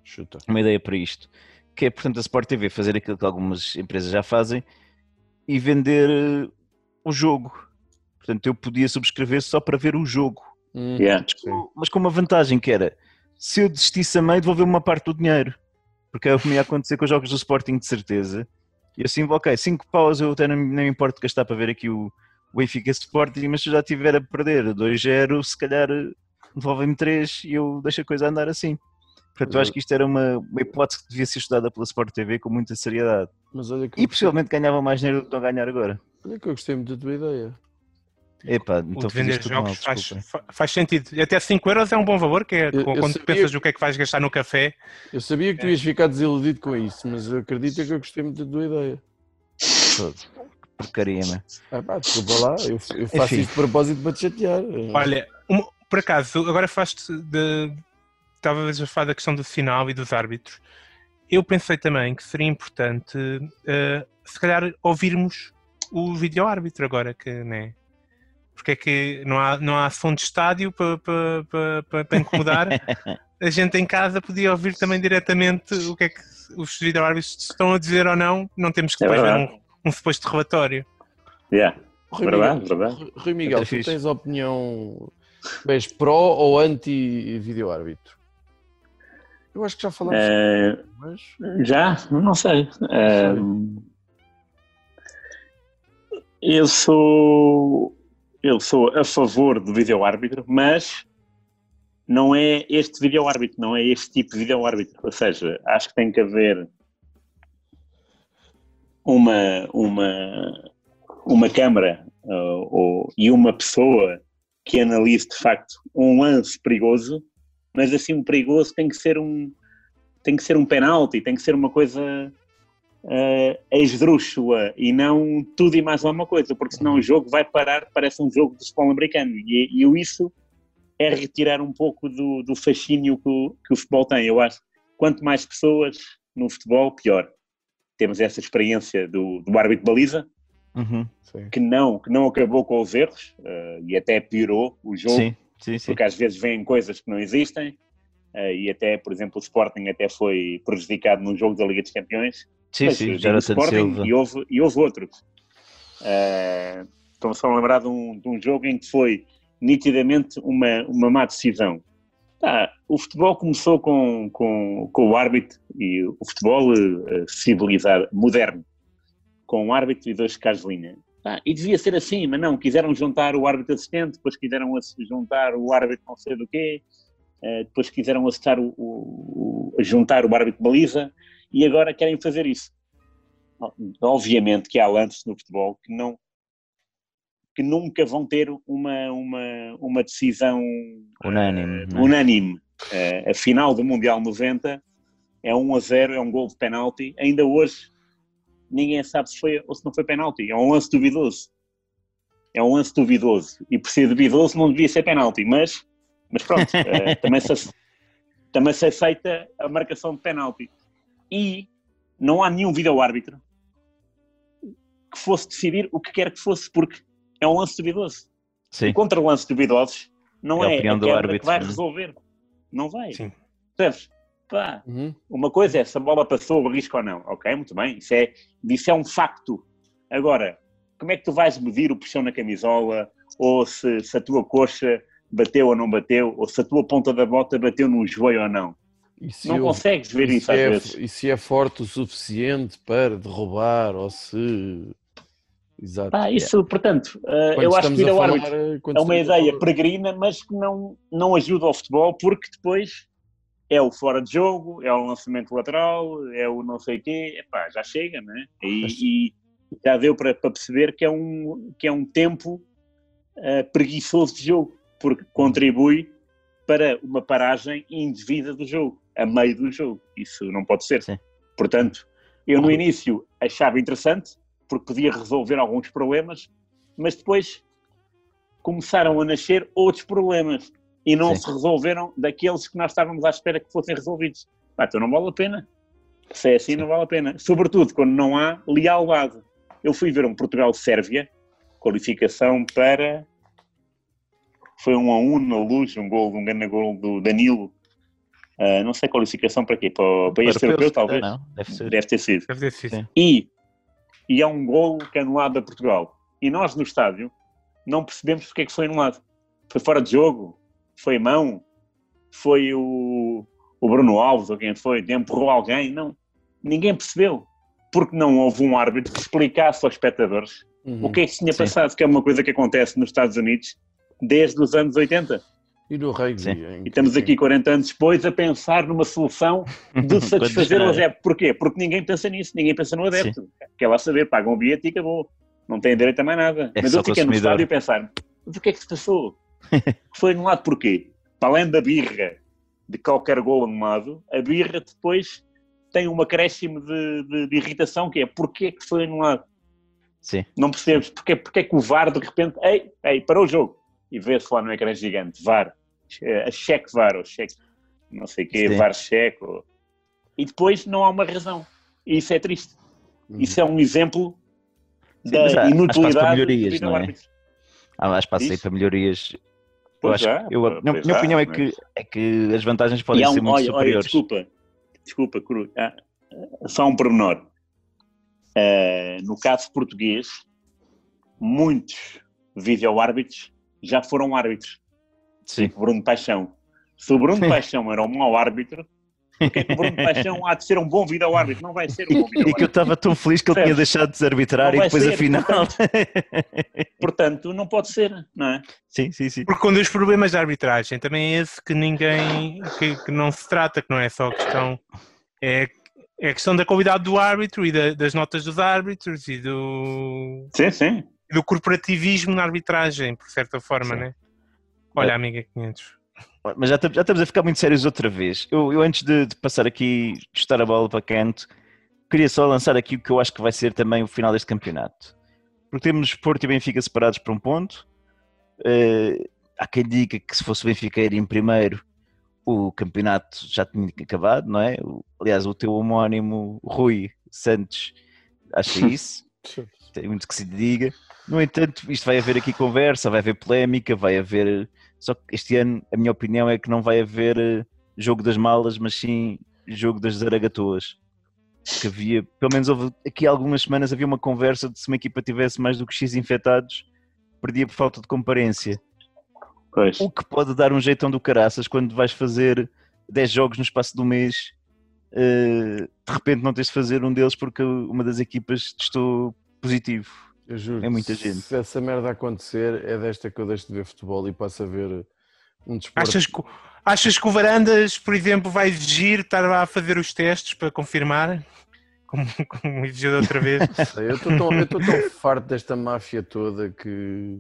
chuta. uma ideia para isto, que é, portanto, a Sport TV fazer aquilo que algumas empresas já fazem e vender eh, o jogo. Portanto, eu podia subscrever só para ver o jogo. Hum, Yeah. sim. mas com uma vantagem que era se eu desistisse a meio, devolver uma parte do dinheiro. Porque é o que me ia acontecer com os jogos do Sporting, de certeza. E assim, ok, 5 paus eu até não, não me importo gastar para ver aqui o, o Benfica Sporting, mas se eu já estiver a perder 2-0, se calhar eh, devolvem-me 3 e eu deixo a coisa andar assim. Portanto, eu acho que isto era uma, uma hipótese que devia ser estudada pela Sport TV com muita seriedade. Mas olha que, E possivelmente ganhava mais dinheiro do que estão a ganhar agora. olha que eu gostei muito da tua ideia. Epá, O então de vender tudo mal, jogos faz, faz sentido. E Até 5 euros é um bom valor, que é Eu- eu quando sabia pensas que- o que é que vais gastar no café. Eu sabia que tu ias ficar desiludido com isso, mas eu acredito que eu gostei muito da tua ideia. Todo. Porcaria, meu. Ah, pá, desculpa lá, eu, eu faço Enfim. isto de propósito para te chatear. Olha, uma- por acaso, agora falaste de. Estavas a falar da questão do sinal e dos árbitros. Eu pensei também que seria importante, eh, se calhar, ouvirmos o vídeo-árbitro agora, que, né? Porque é que não há, não há som de estádio para, para, para, para- para incomodar. a gente em casa podia ouvir também diretamente o que é que os vídeo-árbitros estão a dizer ou não. Não temos que É depois ver um, um suposto relatório. Yeah. Rui Verdade, Miguel, verdade. Rui Miguel, Outra tu tens opinião. És pró ou anti-vídeo-árbitro? Eu acho que já falámos, Eh, mas. já? Não sei. Eh, eu sou eu sou a favor do vídeo-árbitro, mas não é este vídeo-árbitro, não é este tipo de vídeo-árbitro. Ou seja, acho que tem que haver uma, uma, uma câmara uh, ou, e uma pessoa que analise de facto um lance perigoso, mas assim um perigoso tem que ser um tem que ser um penalti, tem que ser uma coisa uh, esdrúxula e não tudo e mais alguma coisa, porque senão o jogo vai parar, parece um jogo de futebol americano e, e isso é retirar um pouco do, do fascínio que o, que o futebol tem. Eu acho que quanto mais pessoas no futebol, pior. Temos essa experiência do, do árbitro de baliza, Uhum. Que não, que não acabou com os erros uh, e até piorou o jogo, Sim, sim, sim. porque às vezes vêm coisas que não existem. eh, e até, por exemplo, o Sporting até foi prejudicado num jogo da Liga dos Campeões. Sim, sim, já era o Sporting Silva. E houve, e houve outros. Eh, Estou-me só a lembrar de um, de um jogo em que foi nitidamente uma, uma má decisão. O futebol começou com, com, com o árbitro e o futebol eh, civilizado, moderno, com o árbitro e dois casos de linha. Tá, e devia ser assim, mas não, quiseram juntar o árbitro assistente, depois quiseram juntar o árbitro não sei do quê, eh, depois quiseram o, o- o- juntar o árbitro baliza e agora querem fazer isso. Obviamente que há lances no futebol que não que nunca vão ter uma, uma, uma decisão Unânime. eh, não é? unânime. Eh, a final do Mundial 90 é 1 a 0, é um gol de penalti. Ainda hoje ninguém sabe se foi ou se não foi penalti. É um lance duvidoso. É um lance duvidoso. E por ser duvidoso não devia ser penalti, mas, mas pronto, eh, também, se, também se aceita a marcação de penalti. E não há nenhum vídeo-árbitro que fosse decidir o que quer que fosse, porque é um lance duvidoso. Sim, Contra lances duvidosos, não É é, a do quebra árbitro, que vai não é? resolver. Não vai. Sim. Percebes? Pá, Uhum. uma coisa é se a bola passou o risco ou não. Ok, muito bem. Isso é, isso é um facto. Agora, como é que tu vais medir o puxão na camisola? Ou se, se a tua coxa bateu ou não bateu? Ou se a tua ponta da bota bateu no joelho ou não? Não eu- consegues ver isso às é, vezes. E se é forte o suficiente para derrubar ou se. Exato. Pá, isso, portanto, eh, Quando eu acho que ir a ao falar- árbitro quando é uma a ideia falar- peregrina, mas que não, não ajuda ao futebol, porque depois é o fora de jogo, é o lançamento lateral, é o não sei o quê, Epá, já chega, não é? E, Mas- e já deu para, para perceber que é um, que é um tempo eh, preguiçoso de jogo, porque contribui para uma paragem indevida do jogo, a meio do jogo. Isso não pode ser. Sim. Portanto, eu no início achava interessante, porque podia resolver alguns problemas, mas depois começaram a nascer outros problemas e não Sim. se resolveram daqueles que nós estávamos à espera que fossem resolvidos. Ah, então não vale a pena. Se é assim, não vale a pena. Sobretudo quando não há lealdade. Eu fui ver um Portugal-Sérvia, qualificação para. Foi um a um na luz, um gol, um grande gol do Danilo. Ah, não sei qualificação para quê? Para, o- para este europeu, talvez? Não, deve ser. Deve ter sido. Deve ter sido. Sim. E, e é um gol que é anulado a Portugal. E nós no estádio não percebemos porque é que foi anulado. Foi fora de jogo? Foi mão? Foi o, o Bruno Alves ou quem foi? Empurrou alguém? Não. Ninguém percebeu. Porque não houve um árbitro que explicasse aos espectadores Uhum. o que é que se tinha Sim. passado, que é uma coisa que acontece nos Estados Unidos desde os anos 80. E no rugby. Sim. em E estamos aqui 40 anos depois a pensar numa solução de satisfazer o adepto. Porquê? Porque ninguém pensa nisso, ninguém pensa no adepto. Quer lá saber, pagam o bilhete e acabou. Não tem direito a mais nada. É Mas eu fiquei no estádio a pensar, mas o que é que se passou? Foi anulado porquê? Para além da birra de qualquer gol anulado, a birra depois tem um acréscimo de, de- de irritação, que é porquê que foi anulado? Sim. Não percebes? Porquê, porquê que o VAR de repente, ei, ei, parou o jogo. E vê-se lá no ecrã gigante, VAR, eh, a cheque VAR, ou cheque, não sei o quê, Sim. VAR cheque. ou- E depois não há uma razão. E isso é triste. Uhum. Isso é um exemplo Sim, da há- há inutilidade melhorias, do não é? árbitro. Há espaço aí Isso. para melhorias. Eu Pois acho, já, eu, pois minha, minha opinião é mas- que, é que as vantagens podem há um- ser muito olha, olha, superiores. desculpa, desculpa, Cru, ah, só um pormenor. Ah, no caso português, muitos vídeo-árbitros já foram árbitros. Sim. Tipo Bruno Paixão. Se o Bruno Paixão era um mau árbitro, porque é que o Bruno Paixão há de ser um bom vídeo-árbitro? Não vai ser um bom E que eu estava tão feliz que ele tinha deixado de arbitrar Não e depois ser, afinal. Portanto, não pode ser, não é? sim, sim, sim. Porque um dos problemas da arbitragem também é esse que ninguém, que, que não se trata, que não é só a questão, é, é a questão da qualidade do árbitro e da- das notas dos árbitros e do, Sim, sim. Do corporativismo na arbitragem, por certa forma, Sim. né? Olha, amiga 500. Mas já, estamos- já estamos a ficar muito sérios outra vez. Eu, eu antes de, de passar aqui, chutar a bola para canto, queria só lançar aqui o que eu acho que vai ser também o final deste campeonato. Porque temos Porto e Benfica separados por um ponto. Eh, há quem diga que se fosse Benfica ir em primeiro, o campeonato já tinha acabado, não é? Aliás, o teu homónimo Rui Santos acha isso. tem muito que se diga. No entanto, isto vai haver aqui conversa, vai haver polémica, vai haver. Só que este ano, a minha opinião é que não vai haver eh, jogo das malas, mas sim jogo das zaragatoas. Que havia, pelo menos houve aqui algumas semanas havia uma conversa de se uma equipa tivesse mais do que X infectados, perdia por falta de comparência. Pois. O que pode dar um jeitão do caraças quando vais fazer 10 jogos no espaço do mês, eh, de repente não tens de fazer um deles porque uma das equipas testou positivo. Eu juro. É muita se- gente. Se essa merda acontecer, é desta que eu deixo de ver futebol e passo a ver um desporto. Achas que, achas que o Varandas, por exemplo, vai exigir estar lá a fazer os testes para confirmar? Como, como exigiu da outra vez? Eu estou tão, tão farto desta máfia toda que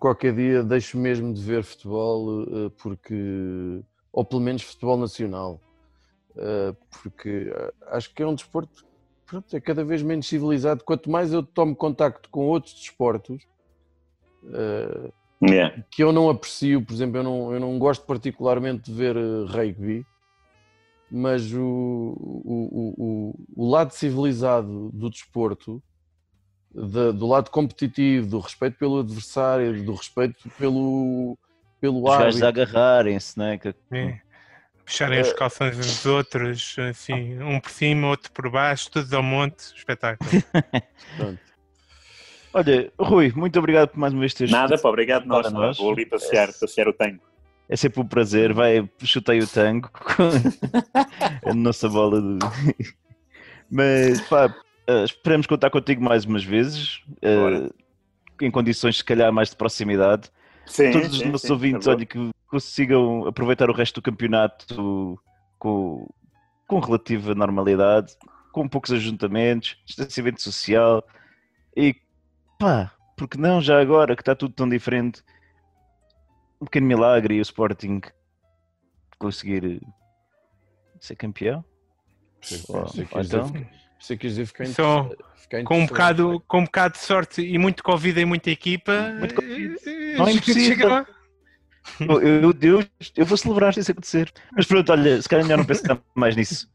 qualquer dia deixo mesmo de ver futebol eh, porque ou pelo menos futebol nacional eh, porque eh, acho que é um desporto pronto, é cada vez menos civilizado quanto mais eu tomo contacto com outros desportos eh, Yeah. que eu não aprecio, por exemplo, eu não, eu não gosto particularmente de ver eh, rugby, mas o, o, o, o, lado civilizado do desporto, da- do lado competitivo, do respeito pelo adversário, do respeito pelo, pelo Os árbitro, agarrarem-se, não é? Que- É. Puxarem os calções uns dos outros, assim, um por cima, outro por baixo, todos ao monte, espetáculo. Olha, Rui, muito obrigado por mais uma vez teres Nada, pá, obrigado nós. Pá. nós. Vou ali passear, passear o tango. É sempre um prazer, vai, chutei o tango com a nossa bola de... Mas pá, eh, esperamos contar contigo mais umas vezes, eh, Bora. em condições se calhar mais de proximidade. Sim, Todos os sim, nossos sim, ouvintes, tá olha, que consigam aproveitar o resto do campeonato com, com relativa normalidade, com poucos ajuntamentos, distanciamento social e pá, porque não já agora que está tudo tão diferente, um pequeno milagre e o Sporting conseguir ser campeão? sei- Ou- então, ficar Só ficar em Com um, bocado, com um bocado de sorte e muito Covid em muita equipa, Muito Covid. eh, Não é impossível. Lá. eu, eu, eu, eu vou celebrar se isso acontecer. Mas pronto, olha, se calhar melhor não pensar mais nisso.